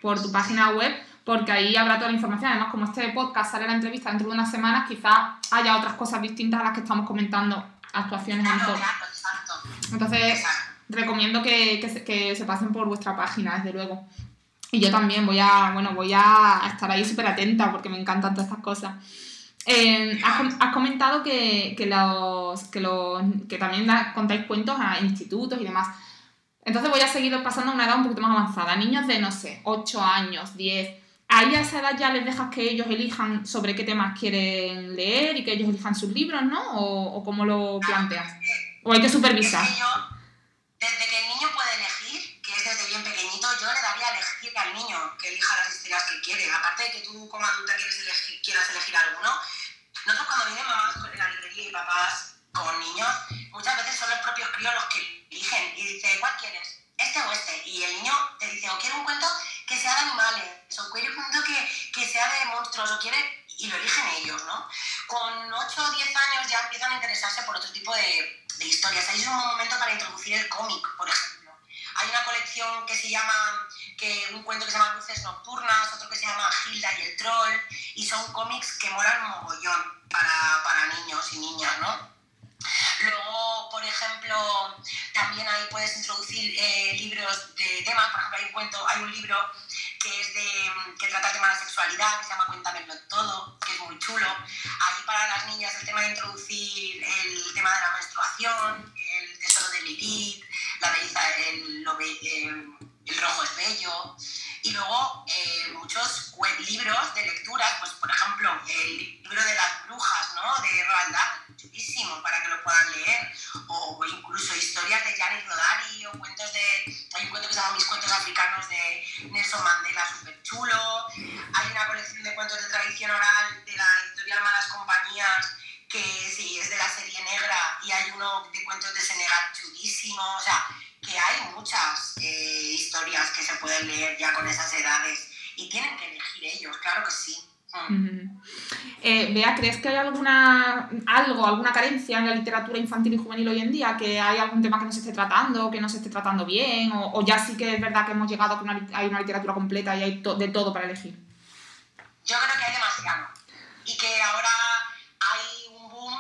por tu página web, porque ahí habrá toda la información. Además, como este podcast sale la entrevista dentro de unas semanas, quizás haya otras cosas distintas a las que estamos comentando, actuaciones a lo Entonces, recomiendo que, que, que se pasen por vuestra página, desde luego. Y yo también voy a, bueno, voy a estar ahí súper atenta porque me encantan todas estas cosas. Eh, has, comentado que, que, los, que, los, que también contáis cuentos a institutos y demás. Entonces voy a seguir pasando a una edad un poquito más avanzada. Niños de, no sé, 8 años, 10. Ahí a esa edad ya les dejas que ellos elijan sobre qué temas quieren leer y que ellos elijan sus libros, ¿no? ¿O, o cómo lo planteas? ¿O hay que supervisar? Desde que el niño puede elegir, que es desde bien pequeñito, yo le daría a elegir al niño que elija las historias que quiere. Aparte de que tú como adulta quieres elegir, quieras elegir alguno, nosotros cuando vienen mamás en la librería y papás con niños, muchas veces son los propios críos los que eligen y dice, ¿cuál quieres? Este o este. Y el niño te dice, o quiero un cuento que sea de animales, o quiero un cuento que, que sea de monstruos, o quiere, y lo eligen ellos, ¿no? Con 8 o 10 años ya empiezan a interesarse por otro tipo de, de historias. Ahí es un momento para introducir el cómic, por ejemplo. Hay una colección que se llama, que, un cuento que se llama Luces Nocturnas, otro que se llama Hilda y el Troll, y son cómics que molan mogollón para, para niños y niñas, ¿no? Luego, por ejemplo, también ahí puedes introducir eh, libros de temas. Por ejemplo, hay un cuento, hay un libro que es de que trata el tema de la sexualidad, que se llama Cuéntamelo todo, que es muy chulo. Ahí para las niñas el tema de introducir el tema de la menstruación, el tesoro de Lilith, la belleza, el, lo el- el rojo es bello. Y luego eh, muchos libros de lecturas, pues por ejemplo, el libro de las brujas, ¿no? De Roald Dahl, chulísimo para que lo puedan leer. O incluso historias de Gianni Rodari o cuentos de... Hay un cuento que se llama Mis cuentos africanos de Nelson Mandela, súper chulo. Hay una colección de cuentos de tradición oral de la editorial Malas Compañías que sí, es de la serie negra y hay uno de cuentos de Senegal chulísimo. O sea, que hay muchas eh, historias que se pueden leer ya con esas edades y tienen que elegir ellos, claro que sí. Mm. Eh, Bea, ¿crees que hay alguna algo, alguna carencia en la literatura infantil y juvenil hoy en día? ¿Que hay algún tema que no se esté tratando, que no se esté tratando bien? ¿O, o ya sí que es verdad que hemos llegado a que una hay una literatura completa y hay to- de todo para elegir? Yo creo que hay demasiado y que ahora hay un boom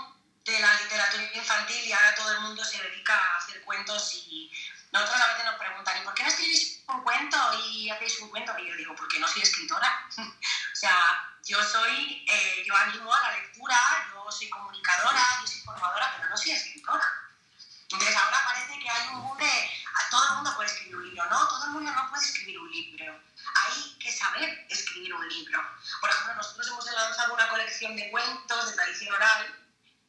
de la literatura infantil y ahora todo el mundo se dedica a hacer cuentos y nosotros a veces nos preguntan ¿y por qué no escribís un cuento y hacéis un cuento? Y yo digo, porque no soy escritora. o sea, yo soy, eh, yo animo a la lectura, yo soy comunicadora, yo soy formadora, pero no soy escritora. Entonces ahora parece que hay un boom de todo el mundo puede escribir un libro, no, todo el mundo no puede escribir un libro. Hay que saber escribir un libro. Por ejemplo, nosotros hemos lanzado una colección de cuentos de tradición oral,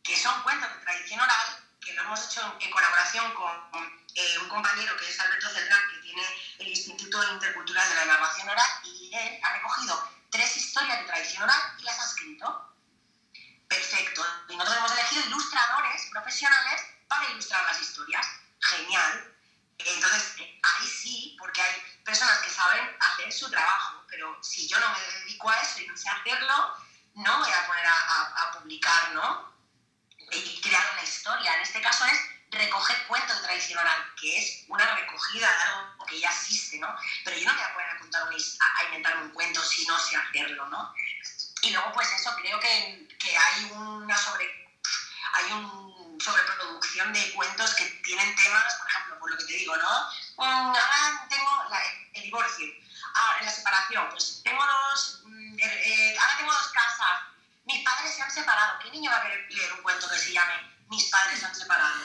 que son cuentos de tradición oral, que lo hemos hecho en, en colaboración con eh, un compañero que es Alberto Celdrán, que tiene el Instituto Intercultural de la Narración Oral, y él ha recogido tres historias de tradición oral y las ha escrito. Perfecto. Y nosotros hemos elegido ilustradores profesionales para ilustrar las historias. Genial. Entonces, ahí sí, porque hay personas que saben hacer su trabajo, pero si yo no me dedico a eso y no sé hacerlo, no voy a poner a, a- a publicar, ¿no? Y crear una historia. En este caso es recoger tradición oral, que es una recogida de algo que ya existe, ¿no? Pero yo no me voy a poner a, contar his- a, inventarme un cuento si no sé hacerlo, ¿no? Y luego, pues eso, creo que, que hay una sobre hay un sobreproducción de cuentos que tienen temas, por ejemplo, por lo que te digo, ¿no? Mm, ahora tengo el divorcio, la separación, pues tengo dos, mm, eh, eh, ahora tengo dos casas, mis padres se han separado, ¿qué niño va a querer leer un cuento que se llame Mis padres se han separado?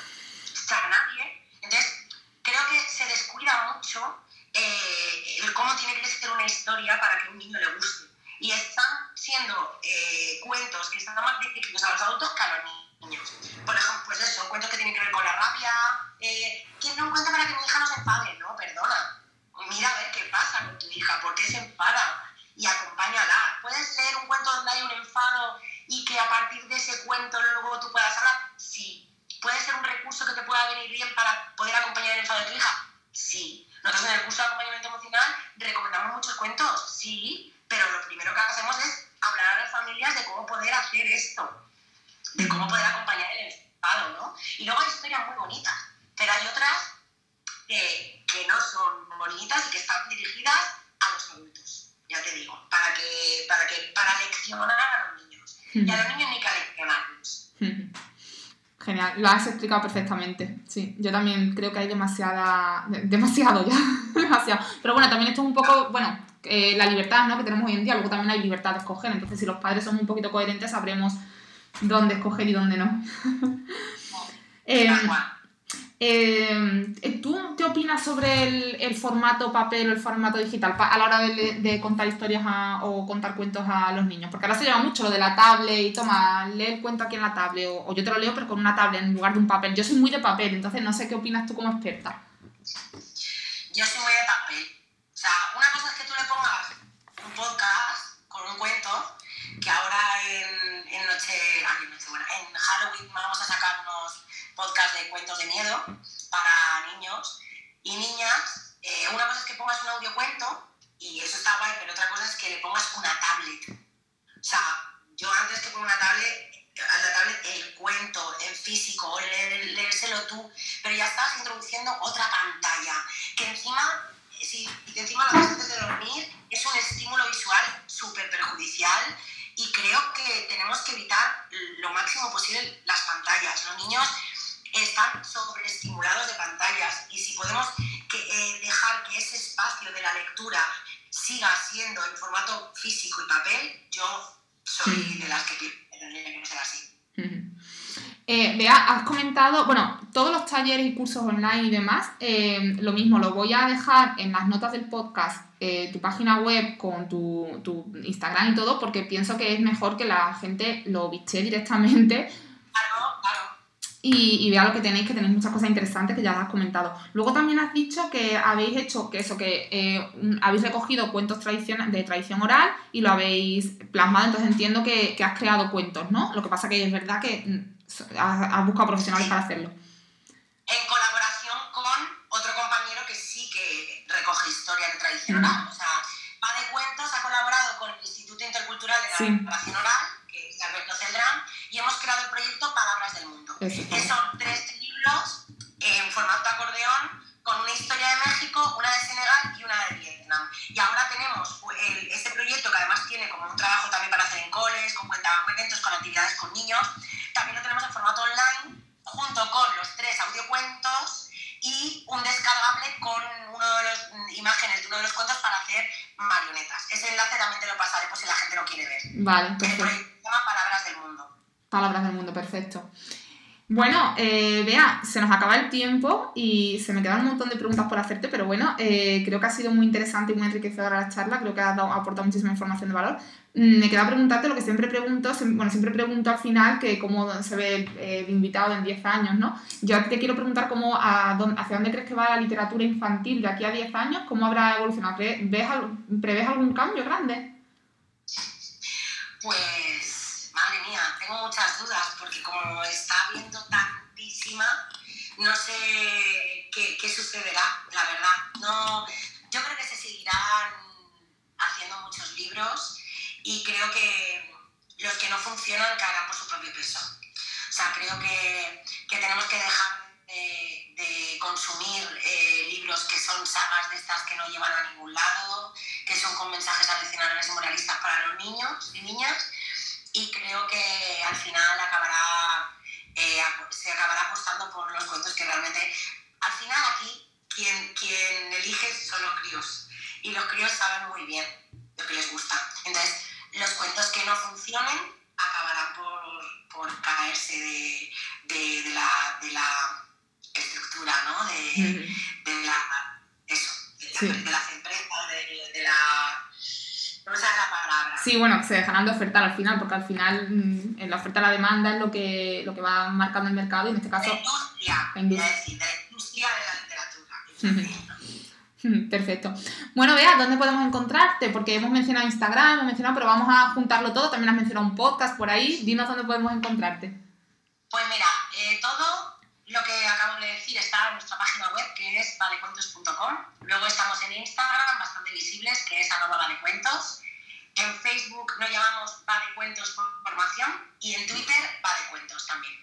Sea, nadie. Entonces, creo que se descuida mucho eh, el cómo tiene que ser una historia para que a un niño le guste. Y están siendo eh, cuentos que están más dirigidos a los adultos que a los niños. Por ejemplo, pues eso, cuentos que tienen que ver con la rabia. Eh, quiero un cuento para que mi hija no se enfade. No, perdona. Mira a ver qué pasa con tu hija, por qué se enfada y acompáñala. ¿Puedes leer un cuento donde hay un enfado y que a partir de ese cuento luego tú puedas hablar? ¿Puede ser un recurso que te pueda venir bien para poder acompañar el enfado de tu hija? Sí. Nosotros en el curso de acompañamiento emocional recomendamos muchos cuentos, sí, pero lo primero que hacemos es hablar a las familias de cómo poder hacer esto, de cómo poder acompañar el enfado, ¿no? Y luego hay historias muy bonitas, pero hay otras que, que no son bonitas y que están dirigidas a los adultos, ya te digo, para que, para que, para leccionar a los niños. Y a los niños ni que leccionarlos. Genial, lo has explicado perfectamente. Sí, yo también creo que hay demasiada. de- demasiado ya. demasiado. Pero bueno, también esto es un poco. Bueno, eh, la libertad ¿no? que tenemos hoy en día, luego también hay libertad de escoger. Entonces, si los padres son un poquito coherentes, sabremos dónde escoger y dónde no. Eh, cual. Eh, ¿Tú qué opinas sobre el, formato papel o el formato digital a la hora de, contar historias o contar cuentos a los niños? Porque ahora se lleva mucho lo de la tablet y toma, lee el cuento aquí en la tablet o, yo te lo leo pero con una tablet en lugar de un papel. Yo soy muy de papel, entonces no sé qué opinas tú como experta. Yo soy muy de papel. O sea, una cosa es que tú le pongas un podcast con un cuento, que ahora podcast de cuentos de miedo para niños y niñas. Eh, una cosa es que pongas un audiocuento y eso está guay, pero otra cosa es que le pongas una tablet. O sea, yo antes que pongo una tablet, a la tablet el cuento en físico o leérselo tú, pero ya estás introduciendo otra pantalla que encima, si encima lo ves antes de dormir, es un estímulo visual súper perjudicial y creo que tenemos que evitar lo máximo posible las pantallas. Los niños están sobreestimulados de pantallas. Y si podemos eh, dejar que ese espacio de la lectura siga siendo en formato físico y papel, yo soy de las que tendría que ser así. Eh, Bea, has comentado, bueno, todos los talleres y cursos online y demás, eh, lo mismo, lo voy a dejar en las notas del podcast, tu página web con tu, tu, Instagram y todo, porque pienso que es mejor que la gente lo viste directamente y, vea lo que tenéis, que tenéis muchas cosas interesantes que ya has comentado. Luego también has dicho que habéis hecho, que eso, que eh, habéis recogido cuentos de tradición oral y lo habéis plasmado, entonces entiendo que, has creado cuentos, ¿no? Lo que pasa que es verdad que mm, has, buscado profesionales para hacerlo. En colaboración con otro compañero que sí que recoge historia de tradición oral. O sea, Va de Cuentos ha colaborado con el Instituto Intercultural de la Tradición Oral, cuentos para hacer marionetas. Ese enlace también te lo pasaré por si la gente lo quiere ver. Vale, perfecto. El proyecto se llama Palabras del Mundo. Palabras del Mundo, perfecto. Bueno, eh, vea, se nos acaba el tiempo y se me quedan un montón de preguntas por hacerte, pero bueno, eh, creo que ha sido muy interesante y muy enriquecedora la charla, creo que ha, dado, aportado muchísima información de valor. Mm, me queda preguntarte lo que siempre pregunto, bueno, siempre pregunto al final que cómo se ve eh, de invitado en 10 años, ¿no? Yo te quiero preguntar cómo, hacia dónde crees que va la literatura infantil de aquí a 10 años, cómo habrá evolucionado, ¿Ves, ¿prevés algún cambio grande? Pues tengo muchas dudas porque como está habiendo tantísima, no sé qué, sucederá, la verdad. No, yo creo que se seguirán haciendo muchos libros y creo que los que no funcionan caerán por su propio peso. O sea, creo que, que tenemos que dejar de, de consumir eh, libros que son sagas de estas que no llevan a ningún lado, que son con mensajes adicionales moralistas para los niños y niñas creo que al final acabará, eh, se acabará apostando por los cuentos que realmente, al final aquí quien, quien elige son los críos y los críos saben muy bien lo que les gusta. Entonces, los cuentos que no funcionen acabarán por, por caerse de, de, de, la, de, la, estructura, ¿no? De, de la, eso, de, las empresas, de, la no me la palabra. Sí, bueno, se dejarán de ofertar al final, porque al final mm, en la oferta la demanda es lo que, lo que va marcando el mercado y en este caso... La industria, la industria, la industria de la literatura. Perfecto. Bueno, Bea, ¿dónde podemos encontrarte? Porque hemos mencionado Instagram, hemos mencionado, pero vamos a juntarlo todo. También has mencionado un podcast por ahí. Dinos dónde podemos encontrarte. Pues mira, eh, todo lo que acabo de decir está en nuestra página web, que es valecuentos.com. Luego estamos en Instagram, bastante visibles, que es arroba valecuentos. En Facebook nos llamamos Valecuentos Formación y en Twitter Valecuentos también.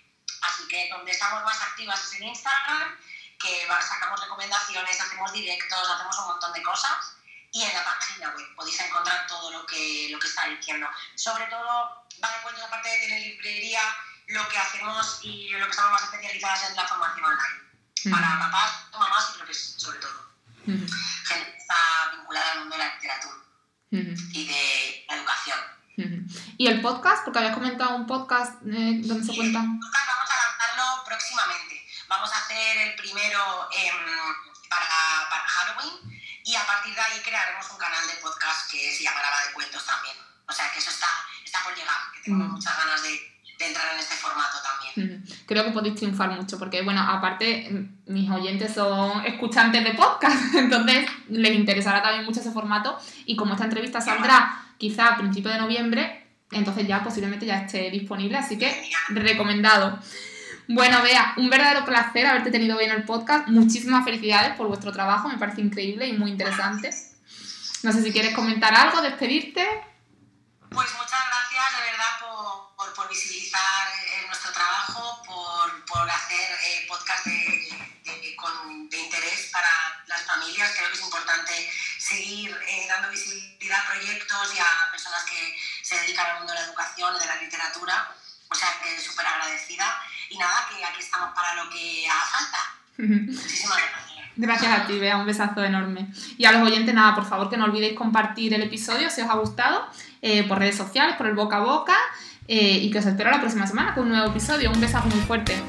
Así que donde estamos más activas es en Instagram, que sacamos recomendaciones, hacemos directos, hacemos un montón de cosas. Y en la página web podéis encontrar todo lo que, lo que está diciendo. Sobre todo, Valecuentos, aparte de tener librería, lo que hacemos y lo que estamos más especializadas es la formación online. Para papás, mamás y profesores, sobre todo. Gente que está vinculada al mundo de la literatura y de la educación. ¿Y el podcast? Porque habías comentado un podcast eh, donde se cuenta. El podcast vamos a lanzarlo próximamente. Vamos a hacer el primero para, para, Halloween y a partir de ahí crearemos un canal de podcast que se llamará La de Cuentos también. O sea que eso está, está por llegar, que tengo mm. muchas ganas de, de, entrar en este formato también. Creo que podéis triunfar mucho porque, bueno, aparte mis oyentes son escuchantes de podcast, entonces les interesará también mucho ese formato y como esta entrevista saldrá quizá a principios de noviembre, entonces ya posiblemente ya esté disponible, así que recomendado. Bueno, Bea, un verdadero placer haberte tenido hoy en el podcast. Muchísimas felicidades por vuestro trabajo, me parece increíble y muy interesante. No sé si quieres comentar algo, despedirte. Pues muchas gracias de verdad por, por, visibilizar eh, nuestro trabajo, por, por hacer eh, podcast de, con, de, interés para las familias. Creo que es importante seguir eh, dando visibilidad a proyectos y a personas que se dedican al mundo de la educación y de la literatura. O sea, que súper agradecida. Y nada, que aquí estamos para lo que haga falta. Muchísimas gracias. Gracias a ti, Bea, un besazo enorme. Y a los oyentes, nada, por favor que no olvidéis compartir el episodio si os ha gustado, eh, por redes sociales, por el boca a boca, eh, y que os espero la próxima semana con un nuevo episodio. Un besazo muy fuerte.